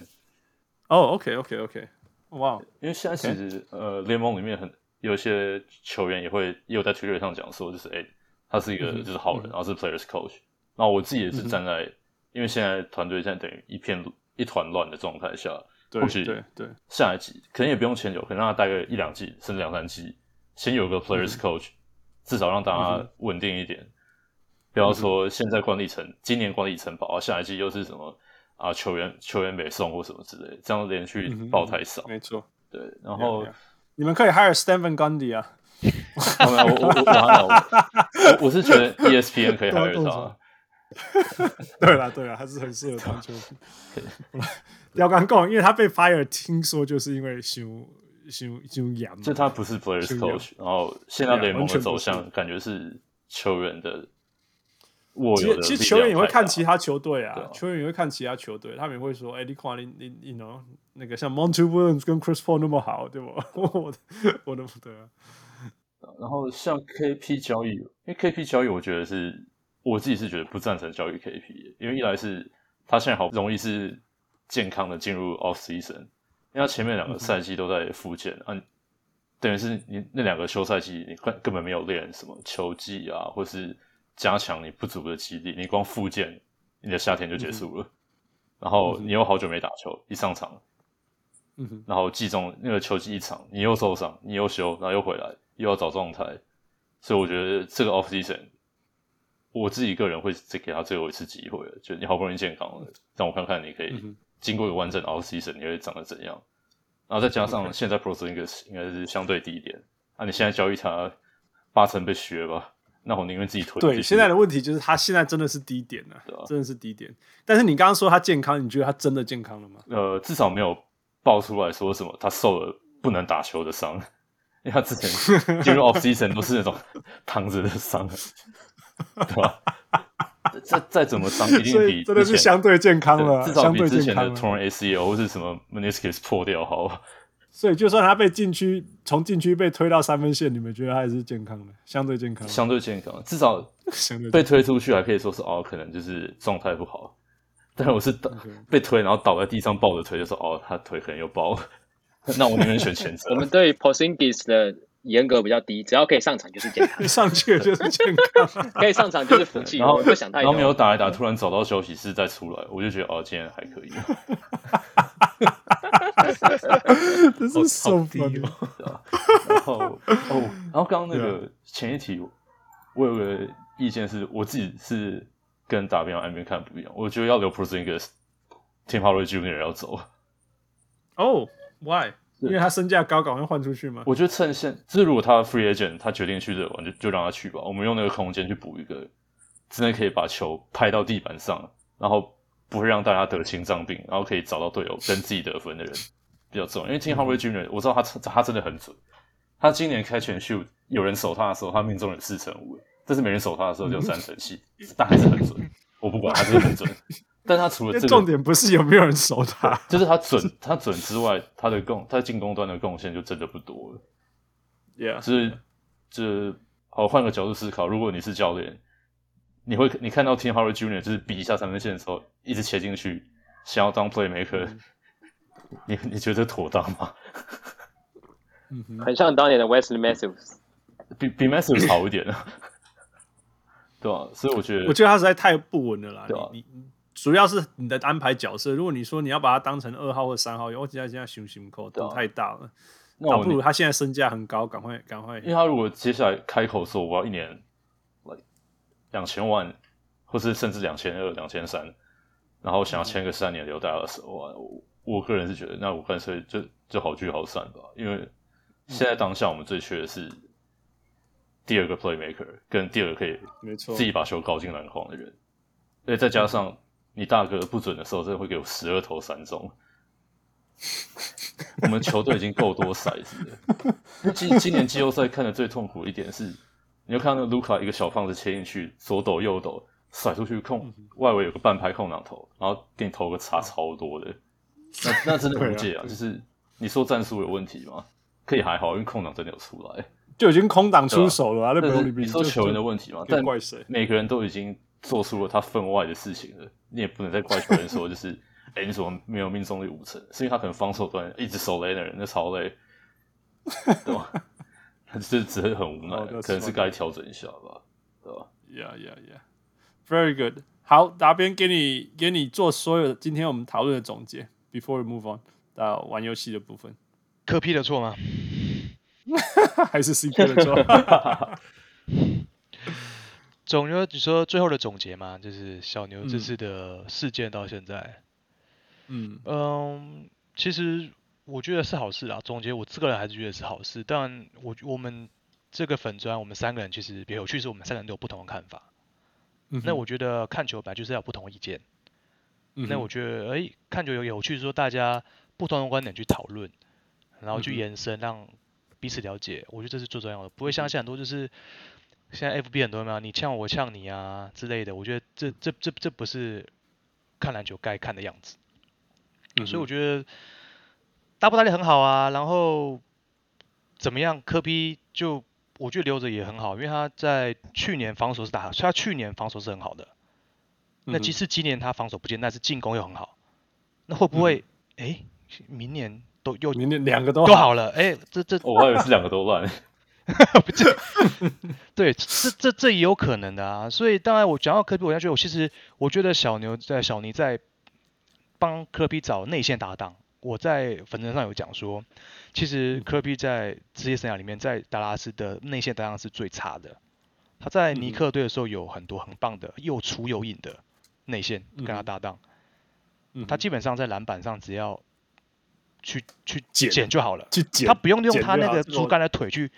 哦、oh,，OK，OK，OK，哇！
因为现在其实.呃，联盟里面很有一些球员也会也有在 Twitter 上讲说，就是哎、欸，他是一个就是好人，嗯、然后是 players coach。那我自己也是站在，嗯、因为现在团队现在等于一片一团乱的状态下，
对
或许
对对，
下一季可能也不用签久，可能让他待个一两季，甚至两三季，先有个 players coach，、嗯、至少让大家稳定一点。嗯不要说现在管理层、嗯，今年管理层保，下一季又是什么啊？球员球员没送或什么之类，这样连续爆太少。
嗯、没错，
对。然
后.你们可以 hire Stephen Gundy 啊。
我我我我我我是觉得 ESPN 可以 *laughs* hire 他。*laughs*
对了对了，还是很适合当球员。要刚讲，因为他被 fire，听说就是因为修修修养，
就他不是 players coach，然后现在联盟的走向感觉是球员的。
其实其实球员也会看其他球队啊，啊，球员也会看其他球队，他们也会说：“哎、欸，你看你你你 know 那个像 Monty Williams 跟 Chris Paul 那么好，对不？*laughs* 我我都不得。”
然后像 KP 交易，因为 KP 交易，我觉得是我自己是觉得不赞成交易 KP，因为一来是他现在好不容易是健康的进入 off season，因为他前面两个赛季都在复健，嗯、啊，等于是你那两个休赛季你根根本没有练什么球技啊，或是。加强你不足的肌力，你光复健，你的夏天就结束了。嗯、然后你又好久没打球，一上场，嗯、然后季中那个球季一场，你又受伤，你又休，然后又回来，又要找状态。所以我觉得这个 off season，我自己个人会再给他最后一次机会了。就你好不容易健康了，让我看看你可以经过一个完整的 off season，你会长得怎样。然后再加上现在 Porzingis 应该是相对低一点，那、啊、你现在交易他八成被削吧。那我宁愿自己推。
对，现在的问题就是他现在真的是低点了，真的是低点。但是你刚刚说他健康，你觉得他真的健康了吗？
呃，至少没有爆出来说什么他受了不能打球的伤，因为他之前 *laughs* 进入 off season 都是那种躺着的伤，对吧？再再怎么伤，一定比
真的是相对健康了，
至少比之前的 torn ACL 或是什么 meniscus 破掉好。
所以，就算他被禁区从禁区被推到三分线，你们觉得他还是健康的，相对健康，
相对健康，至少被推出去还可以说是哦，可能就是状态不好。但是我是倒、okay. 被推，然后倒在地上抱着腿，就说哦，他腿可能又爆了。*laughs* 那我宁愿选前者。*laughs*
我们对 Porzingis 的严格比较低，只要可以上场就是健康，*laughs*
上去就是健康，
可以上场就是福气。
然后
不想太多，
然后没有打一打，突然找到休息室再出来，我就觉得哦，今天还可以。*laughs*
这是手低
哦，*laughs* 然后哦，然后刚刚那个前一题，我有个意见是，我自己是跟打边岸边看不一样，我觉得要留 Porzingis，Tim Hardaway Jr. 要走。
哦、oh,，Why？因为他身价高，赶快换出去吗？
我觉得趁现，就是如果他 Free Agent，他决定去这玩，就就让他去吧。我们用那个空间去补一个，真的可以把球拍到地板上，然后。不会让大家得心脏病，然后可以找到队友跟自己得分的人比较重要。因为 Tim Hardaway Jr.，我知道他他真的很准。他今年开全秀，有人守他的时候，他命中率四成五，但是没人守他的时候就三成七，但还是很准。我不管，他真的很准。*laughs* 但他除了这个，
重点不是有没有人守他，
就是他准，他准之外，他的贡，他进攻端的贡献就真的不多了。
Yeah，
就是就是，好，换个角度思考，如果你是教练。你会你看到 Tim Howard Junior 就是比一下三分线的时候，一直切进去，想要当 playmaker，、嗯、你你觉得妥当吗？
很像当年的 Wesley Matthews，
比比 Matthews 好一点啊，*laughs* 对吧？所以我觉得，
我觉得他实在太不稳了啦。对吧？你主要是你的安排角色，如果你说你要把他当成二号或三号，我现在现在雄心口都太大了，那不如他现在身价很高，赶快赶快。
因为他如果接下来开口说我要一年。两千万，或是甚至两千二、两千三，然后想要签个三年留大二十万，我我个人是觉得，那我干脆就就好聚好散吧。因为现在当下我们最缺的是第二个 playmaker，跟第二个可以自己把球搞进篮筐的人。而且再加上你大哥不准的时候，真的会给我十二投三中。我们球队已经够多骰子了。*laughs* 今今年季后赛看的最痛苦一点是。你就看到那卢卡一个小胖子切进去，左抖右抖，甩出去控外围有个半拍空档投，然后给你投个差超多的，那那真的无解啊！就是你说战术有问题吗？可以还好，因为空档真的有出来，
就已经空档出手了啊！那不是
你说球员的问题吗？但怪谁？每个人都已经做出了他分外的事情了，你也不能再怪球员说就是，哎、欸，你怎么没有命中率五成？是因为他可能防守端一直守雷的人，那超累，*laughs* 对吧？这只是很无奈，哦、可能是该调整一下吧，对吧
？Yeah, yeah, yeah. Very good. 好，打边给你给你做所有的今天我们讨论的总结。Before we move on 到玩游戏的部分，
科批的错吗？*laughs*
还是 CP 的错？*laughs*
总结你说最后的总结嘛，就是小牛这次的事件到现在，嗯嗯，其实我觉得是好事啊。总结我这个人还是觉得是好事，但我我们这个粉砖，我们三个人其实比较有趣，是我们三个人都有不同的看法。嗯、那我觉得看球本来就是要有不同的意见。嗯、那我觉得，哎、欸，看球有有趣，说大家不同的观点去讨论，然后去延伸，让彼此了解，我觉得这是最重要的。不会像现在很多就是，现在 FB 很多嘛，你呛我，我呛你啊之类的。我觉得这这这这不是看篮球该看的样子。嗯、所以我觉得打不打脸很好啊，然后怎么样，科比就我觉得留着也很好，因为他在去年防守是打，所以他去年防守是很好的。那即使今年他防守不见，但是进攻又很好，那会不会哎、明年都又
明年两个都
都好了？哎、欸，这这
我还以为是两个都烂，*laughs* *laughs*
对，这这这也有可能的啊。所以当然我讲到科比，我要觉得我其实我觉得小牛在小尼在帮科比找内线搭档。我在粉丝上有讲说，其实科比在职业生涯里面在达拉斯的内线搭档是最差的。他在尼克队的时候有很多很棒的又粗又硬的。内线跟他搭档，嗯，他基本上在篮板上只要去去捡就好了，去捡，他不用用他那个竹竿的腿去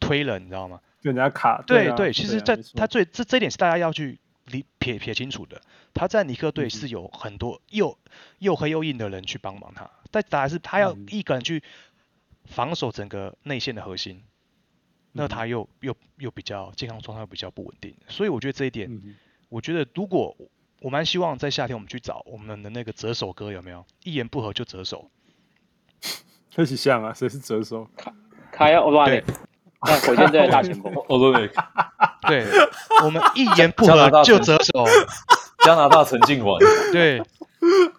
推了，你知道吗？
人家卡，
对对，对，其实在他最这这一点是大家要去理撇撇清楚的。他在尼克队是有很多又又黑又硬的人去帮忙他，但当然是他要一个人去防守整个内线的核心，那他又又又比较健康状态比较不稳定，所以我觉得这一点，我觉得如果。我蛮希望在夏天我们去找我们的那个折手哥有没有？一言不合就折手，
很像啊，谁是折手？
卡卡亚欧多内，那火箭队的大前锋
欧多内。
对，我们一言不合 *laughs* 就折手。
加拿大陈静文。*laughs*
对。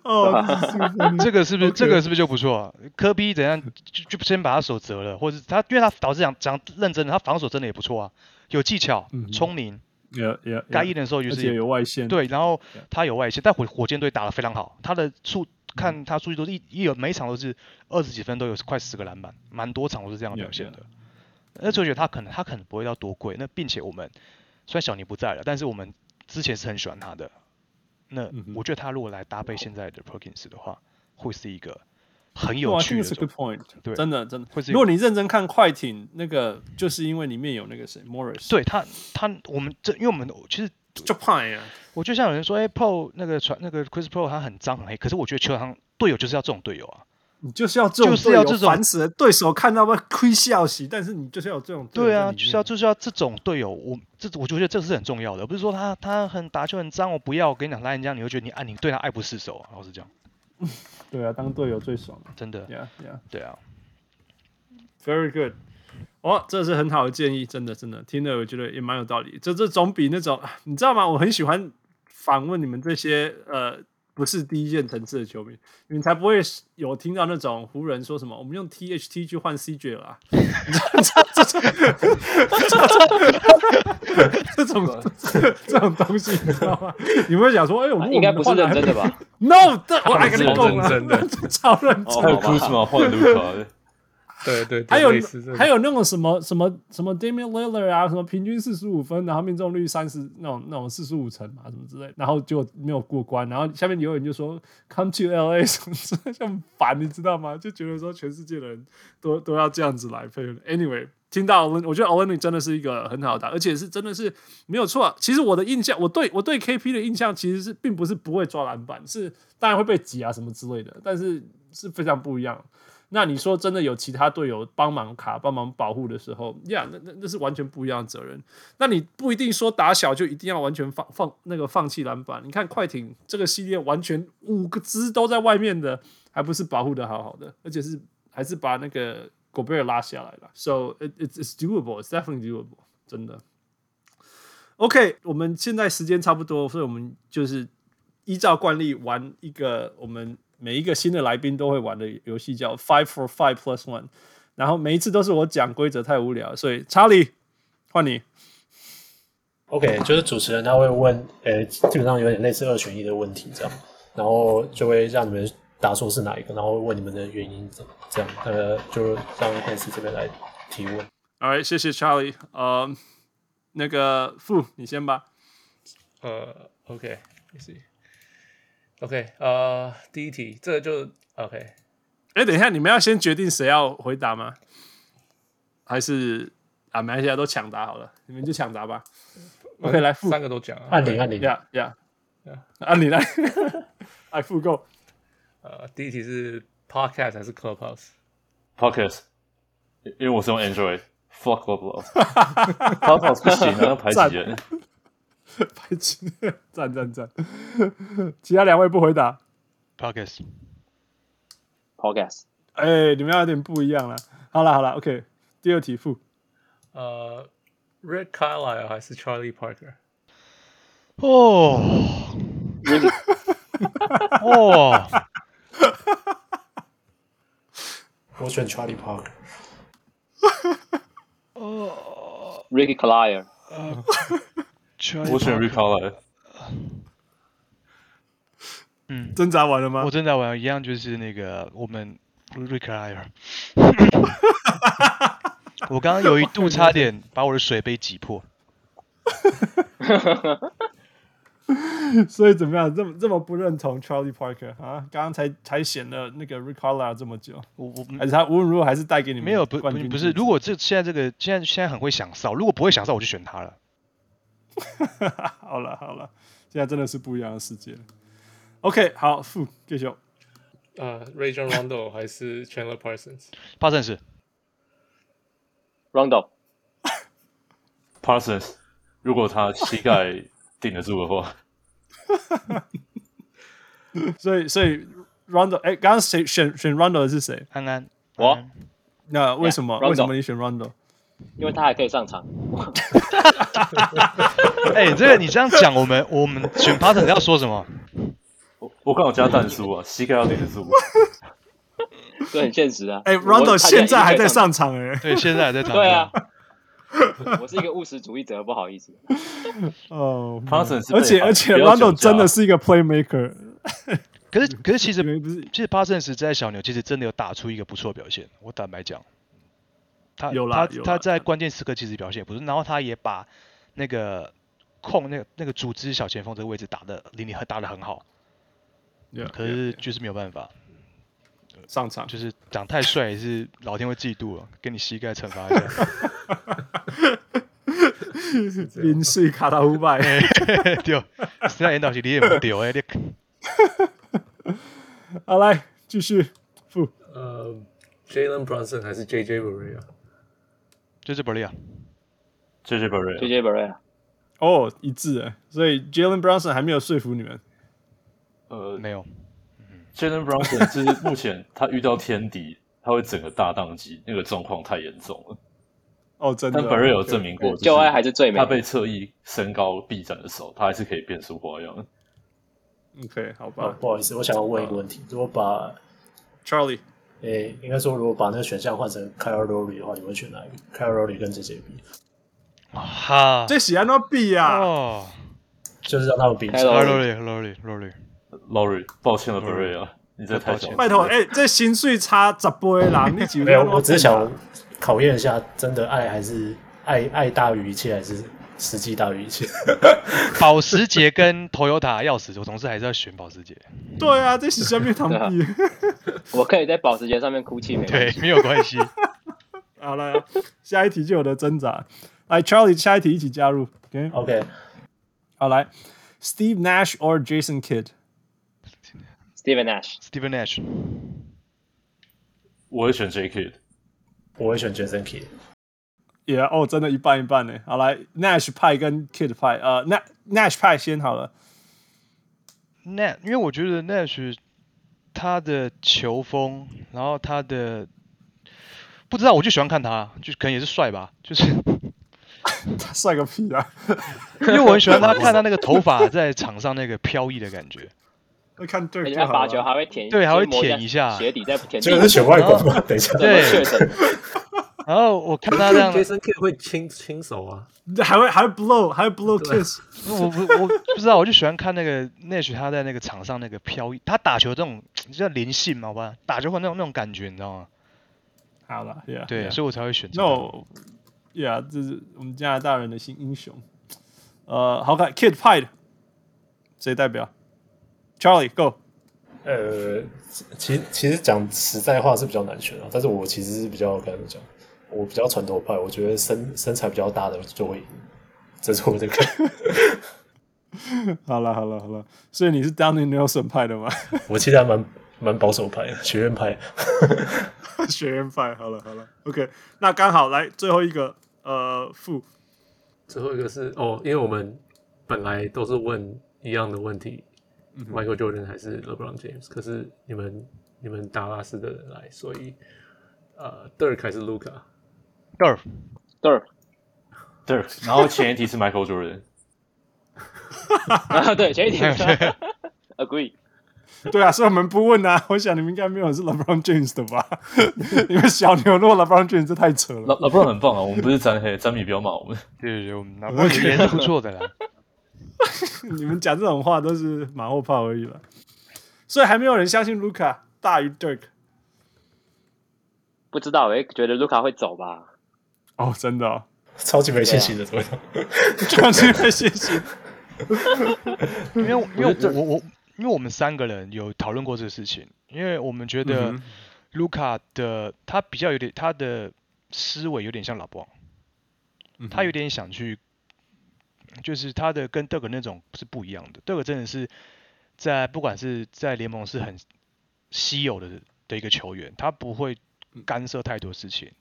哦，*laughs* *laughs* 这个是不是、这个是不是就不错？科比怎样就就先把他手折了，或者他因为他导致讲讲认真的，他防守真的也不错啊，有技巧，聪、嗯、明。
Yeah, yeah.
该硬的时候就是
有外线，
对，然后他有外线，但火火箭队打得非常好，他的数看他数据都是一一有每一场都是二十几分，都有快十个篮板，蛮多场都是这样表现的。那就觉得他可能他可能不会到多贵，那并且我们虽然小尼不在了，但是我们之前是很喜欢他的。那我觉得他如果来搭配现在的 Perkins 的话，会是一个。很有趣的，oh,
good point. 对，真的真的。会是如果你认真看快艇那个，就是因为里面有那个谁，Morris。
对他，他我们这，因为我们其实
就怕呀。
我就像有人说，哎、欸、，Paul 那个传那个 Chris Paul 他很脏很黑，可是我觉得球场上队友就是要这种队友啊。
你就是要这种是要这种烦死了，对手看到会亏笑死，但是你就是要有这种。
对啊，就是要就是要这种队友。我这我就觉得这是很重要的，不是说他他很打球很脏，我不要。我跟你讲，来人家你会觉得你爱你对他爱不释手啊，老实讲。*laughs*
对啊，当队友最爽，
真的。
Yeah, yeah.
对啊。
Very good。哦，这是很好的建议，真的，真的，听了我觉得也蛮有道理。这这总比那种，你知道吗？我很喜欢访问你们这些呃。不是第一线层次的球迷，你才不会有听到那种湖人说什么“我们用 THT 去换 CJ 了”啊，这种这种这种东西，你知道吗？你们会想说：“哎、欸，我们
应该不是认真的吧
？”No，我还跟你讲真的，超认真。
还有 Kuzma 换卢卡。
对对，
还有还有那种什么什么什么 Damian Lillard 啊，什么平均四十五分，然后命中率三十那种那种四十五成嘛，什么之类，然后就没有过关，然后下面有人就说 Come to LA *laughs* 什么之类，就很烦，你知道吗？就觉得说全世界的人都都要这样子来配。Anyway，听到我觉得 Olynyk 真的是一个很好的，而且是真的是没有错。其实我的印象，我对我对 KP 的印象其实是并不是不会抓篮板，是当然会被挤啊什么之类的，但是是非常不一样。那你说真的有其他队友帮忙卡、帮忙保护的时候，呀、yeah，那那那是完全不一样的责任。那你不一定说打小就一定要完全放放那个放弃篮板。你看快艇这个系列，完全五个支都在外面的，还不是保护的好好的，而且是还是把那个狗贝尔拉下来了。So it, it's it's doable, it's definitely doable，真的。OK，我们现在时间差不多，所以我们就是依照惯例玩一个我们每一个新的来宾都会玩的游戏，叫 Five for Five Plus One。然后每一次都是我讲规则太无聊，所以查理换你。
OK，就是主持人他会问，呃，基本上有点类似二选一的问题这样，然后就会让你们答说是哪一个，然后问你们的原因怎这样，呃，就让 Hans 这边来提问。
All right，谢谢查理。呃，那个傅，你先吧。
呃，OK，let's see。OK，呃，第一题，这个就 OK。
哎，等一下，你们要先决定谁要回答吗？还是啊，没关系，都抢答好了，你们就抢答吧。OK，来，
三个都讲，
按铃，按铃，
呀呀，按铃来，来复购。
呃，第一题是 Podcast 还是
Clubhouse？Podcast，因为我是用 Android，Fuck Clubhouse，Clubhouse *laughs* 不行，要排挤人，
排挤，赞赞赞。其他两位不回答
，Podcast。
Podcast，
哎，你们要有点不一样了。好了好了，OK，第二题付。
呃、uh,，Red Carlisle 还是 Charlie Parker？
哦，哦，
我选 Charlie Parker。
哦，Ricky
我选 Rick Carlisle。
嗯，挣扎完了吗？
我挣扎完了，一样就是那个我们 Rick Carlisle。*laughs* 我刚刚有一度差点把我的水杯挤破。
所以怎么样？这么这么不认同 Charlie Parker 啊？刚刚才才显了那个 Rick Carlisle 这么久，我我还是他无论如何还是带给你们
没有不不不是。如果这现在这个现在现在很会想哨，如果不会想哨，我就选他了。
好了好了，现在真的是不一样的世界。OK，好，傅继续。
呃、uh,，Rajon Rondo 还是 Chandler
Parsons？Parsons。
Rondo。
Parsons，如果他膝盖顶得住的话。
所以，所以 Rondo，哎，刚刚谁选选 Rondo 的是谁？
安安。
我。
那为什么？Yeah, 为什么你选 Rondo？
因为他还可以上场。*laughs*
哎、欸，这个你这样讲，我们我们选 Parsons 要说什么？
我我刚好加蛋叔啊，*laughs* 膝盖要顶得住。*laughs*
这很现实啊！
哎、欸、，Rondo 现在还在上场哎、欸，
对，现在还在场。
对啊，我是一个务实主义者，不好意思。
哦、
oh,
而且而且 Rondo 真的是一个 playmaker。
可是可是其实不是，其实 Parsons 在小牛其实真的有打出一个不错表现。我坦白讲，他
有
他他在关键时刻其实表现也不错，然后他也把那个控那个那个组织小前锋这个位置打的离你很打的很好。
Yeah,
可是就是没有办法
yeah, yeah. 上场，
就是长太帅也是老天会嫉妒了，给你膝盖惩罚一下。*laughs*
零碎卡到五百，
对，现在引导是你也不对哎，你。*laughs*
好，来继续。
呃、uh,，Jalen Brunson 还是 JJ
Barea？JJ Barea，JJ
Barea，JJ
Barea。
哦，一致哎，所以 Jalen Brunson 还没有说服你们。
呃，
没有。
Jalen Brunson 就是目前他遇到天敌，*laughs* 他会整个大宕机，那个状况太严重了。
哦，真的。
但 Barea 有证明过，
旧爱还是最美。
他被侧翼身高臂展的时候，他还是可以变出花样。
OK，好吧。
不好意思，我想要问一个问题：如果把
Charlie，
诶，应该说如果把那个选项换成 Kyle Lowry 的话，你会选哪一个？Kyle Lowry 跟 JJ 比？
哈，
这喜欢那比呀？
哦，
就是让他们比。
Kyle Lowry，Lowry，Lowry。
Lowry，抱歉了，Barea，你这太小。
拜托，哎、欸，这薪水差十倍啦！你几
没有，我只是想考验一下，真的爱还是爱爱大于一切，还是实际大于一切？
保时捷跟 Toyota 要死，我总是还是要选保时捷。
对啊，这是下面堂弟。
我可以在保时捷上面哭泣，没
对，没有关系。
好了，下一题就有的挣扎。来，Charlie，下一题一起加入。
OK，OK，、
okay? okay. 好来，Steve Nash or Jason
Kidd？Steven Nash，Steven
Nash，
我会选 J Kidd，
我会选 Jason Kidd。
也哦，真的，一半一半呢。好来，Nash 派跟 Kidd 派，呃，Nash Nash 派先好了。
Nash，因为我觉得 Nash 他的球风，然后他的不知道，我就喜欢看他，就可能也是帅吧，就是 *laughs*
他帅个屁啊！*laughs*
因为我很喜欢他看他那个头发在场上那个飘逸的感觉。*laughs*
会看 Dirk，
他罚球还会舔，
对，还会舔一下
鞋底再舔。
这个是选外国吗？等一下，
对。然后我看他这样，*laughs*
Jason Kidd 会亲亲手啊，
还会还会 blow，还会 blow kiss。
我我我不知道，我就喜欢看那个 Nash 他在那个场上那个飘逸，他打球这种叫灵性嘛，好吧，打球会那种那种感觉，你知道吗？
好了，Yeah，
对，yeah. 所以我才会选择。
No，Yeah，这是我们加拿大人的新英雄。呃，好看，Kid Pide，谁代表？Charlie Go。
呃，其其实讲实在话是比较难选啊，但是我其实是比较该怎么讲？我比较传统派，我觉得身身材比较大的就会赢，这是我的看法。*laughs*
好了好了好了，所以你是 Donnie Nelson 派的吗？*laughs*
我其实还蛮蛮保守派的，学院派。*laughs*
学院派，好了好了，OK，那刚好来最后一个，呃，负
最后一个是哦，因为我们本来都是问一样的问题，嗯，Michael Jordan 还是 LeBron James，可是你们你们达拉斯的人来，所以呃，Dirk 还是 Luka。
Dirk，Dirk，
然后前一题是 Michael Jordan。
啊，对，前一题 *laughs* 是 Agree。
对啊，所以我们不问啊。*laughs* 我想你们应该没有是 LeBron James 的吧？*laughs* 你们小牛如果 LeBron James 这太扯了。
LeBron 很棒啊，我们不是沾黑，詹米不要骂我们。
对对对，我们 LeBron 也是不错的啦。
你们讲这种话都是马后炮而已了。所以还没有人相信 Luka 大于 Dirk。
不知道，诶觉得 Luka 会走吧。
哦，真的、哦，
超级没信心的，怎么 *laughs*
超级没信心。*laughs*
因为，因为我我因为我们三个人有讨论过这个事情，因为我们觉得卢卡的他比较有点他的思维有点像老布朗，他有点想去，就是他的跟德格那种是不一样的。德格真的是在不管是在联盟是很稀有的的一个球员，他不会干涉太多事情。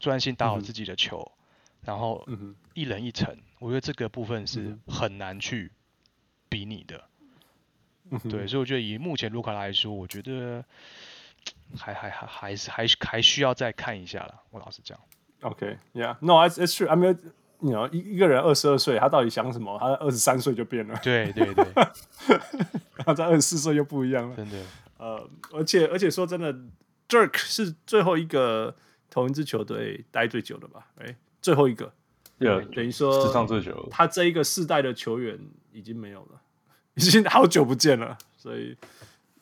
专心打好自己的球，嗯、然后一人一城，我觉得这个部分是很难去比拟的。嗯、对，所以我觉得以目前卢卡来说，我觉得 *tsk* 还还还还是还还需要再看一下了。我老实讲。
OK，Yeah，No，it's it's true。I mean，你 you know, 一一个人二十二岁，他到底想什么？他二十三岁就变了。
对对对。*laughs*
然后在二十四岁又不一样了。
真的。
呃，而且而且说真的，Dirk 是最后一个。同一支球队待最久的吧？哎，最后一个，
对，
等于说
史上最久。
他这一个世代的球员已经没有了，*laughs* 已经好久不见了，所以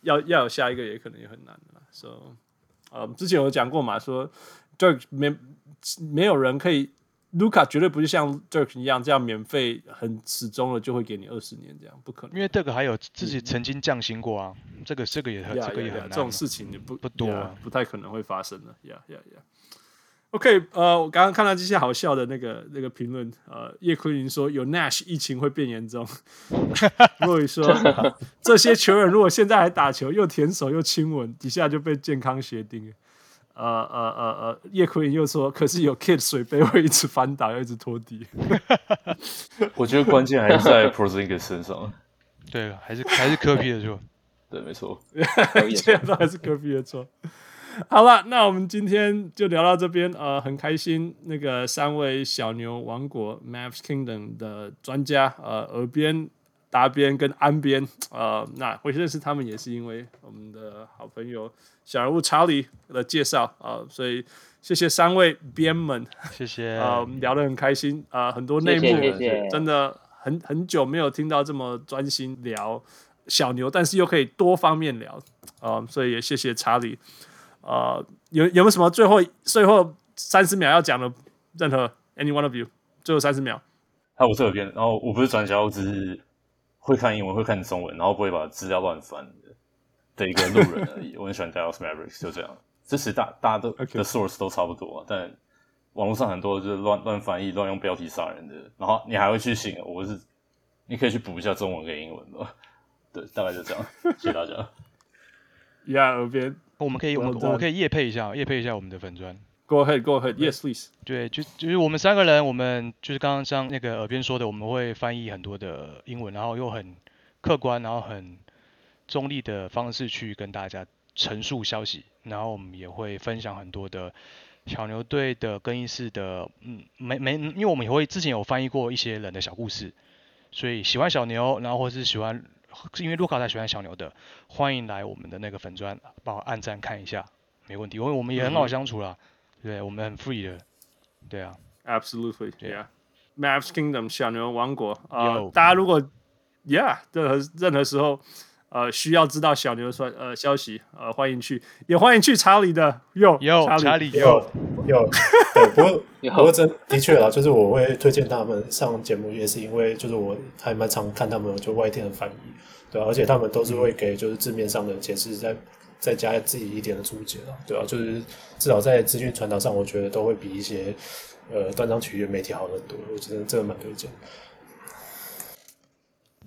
要要有下一个也可能也很难了。所以，呃，之前有讲过嘛，说 Dirk 没没有人可以，Luka 绝对不是像 Dirk 一样这样免费很始终了就会给你二十年这样，不可能。
因为这个还有自己曾经降薪过啊，嗯、这个这个也很 yeah, 这个也很
这种事情也不
不多、
啊，yeah, 不太可能会发生的。呀呀呀！OK，呃，我刚刚看到这些好笑的那个那个评论，呃，叶坤云说有 Nash 疫情会变严重。*laughs* 若雨说 *laughs* 这些球员如果现在还打球，又舔手又亲吻，底下就被健康协定。呃呃呃呃，叶坤林又说，可是有 Kid 水杯会一直反打，要一直拖地。*laughs*
我觉得关键还是在 Porzingis 身上。
对，还是还是科比的错。*laughs*
对，没错，*laughs*
这样都还是科比的错。好了，那我们今天就聊到这边。呃，很开心，那个三位小牛王国 Maps Kingdom 的专家，呃，耳边、达边跟安边，呃，那我认识他们也是因为我们的好朋友小人物查理的介绍啊、呃，所以谢谢三位编们，
谢谢。*laughs*
呃，我们聊得很开心啊、呃，很多内幕，谢谢真的很很久没有听到这么专心聊小牛，但是又可以多方面聊啊、呃，所以也谢谢查理。呃，有有没有什么最后最后三十秒要讲的？任何 any one of you，最后三十秒。
还有我这边，然后我不是专家，我只是会看英文，会看中文，然后不会把资料乱翻的的一个路人而已。*laughs* 我很喜欢 Dallas Mavericks，就这样。这时大大家都的 source 都差不多啊，但网络上很多就是乱乱翻译、乱用标题杀人的。然后你还会去信，我是你可以去补一下中文跟英文的。对，大概就这样。谢谢大家。
呀，耳边。
我们可以，我们我们可以夜配一下，夜配一下我们的粉专。
Go ahead, go ahead. Yes, please.
对，就就是我们三个人，我们就是刚刚像那个耳边说的，我们会翻译很多的英文，然后又很客观，然后很中立的方式去跟大家陈述消息，然后我们也会分享很多的小牛队的更衣室的，嗯，没没，因为我们也会之前有翻译过一些人的小故事，所以喜欢小牛，然后或是喜欢，是因为卢卡才喜欢小牛的，欢迎来我们的那个粉砖帮我按赞看一下，没问题，因为我们也很好相处啦，嗯、对，我们很 free 的，对啊
，Absolutely，Yeah，Mavs Kingdom 小牛王国啊，uh, 大家如果 Yeah，任何任何时候。呃，需要知道小牛的呃消息，呃，欢迎去，也欢迎去查理的有
有查理
有有。*laughs* 对，不过 *laughs* 不过真的确啊，就是我会推荐他们上节目，也是因为就是我还蛮常看他们就外电的翻译，对啊，而且他们都是会给就是字面上的解释，再再加自己一点的注解了，对啊，就是至少在资讯传达上，我觉得都会比一些呃断章取义媒体好很多，我觉得这个蛮推荐。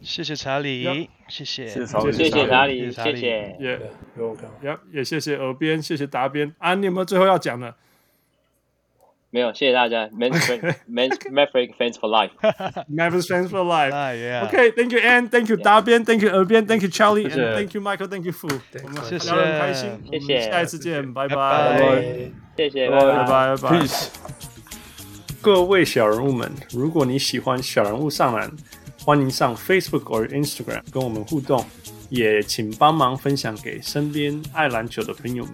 谢谢查理，谢谢，
谢谢查理，谢谢查理，谢谢，
也，也谢谢耳边，谢谢答边。啊，你有没有最后要讲的？
没有，谢谢大家。Maverick fans for life，Maverick
fans for life。OK，Thank you Ann，Thank you 答边，Thank you 耳边，Thank you Charlie，Thank you Michael，Thank you Fu。
我们谢
谢，聊得很开心，
谢谢，
下一次见，拜拜，
谢谢，
拜拜，拜拜，Peace。各位小人物们，如果你喜欢小人物上篮。欢迎上 Facebook 或 Instagram 跟我们互动，也请帮忙分享给身边爱篮球的朋友们。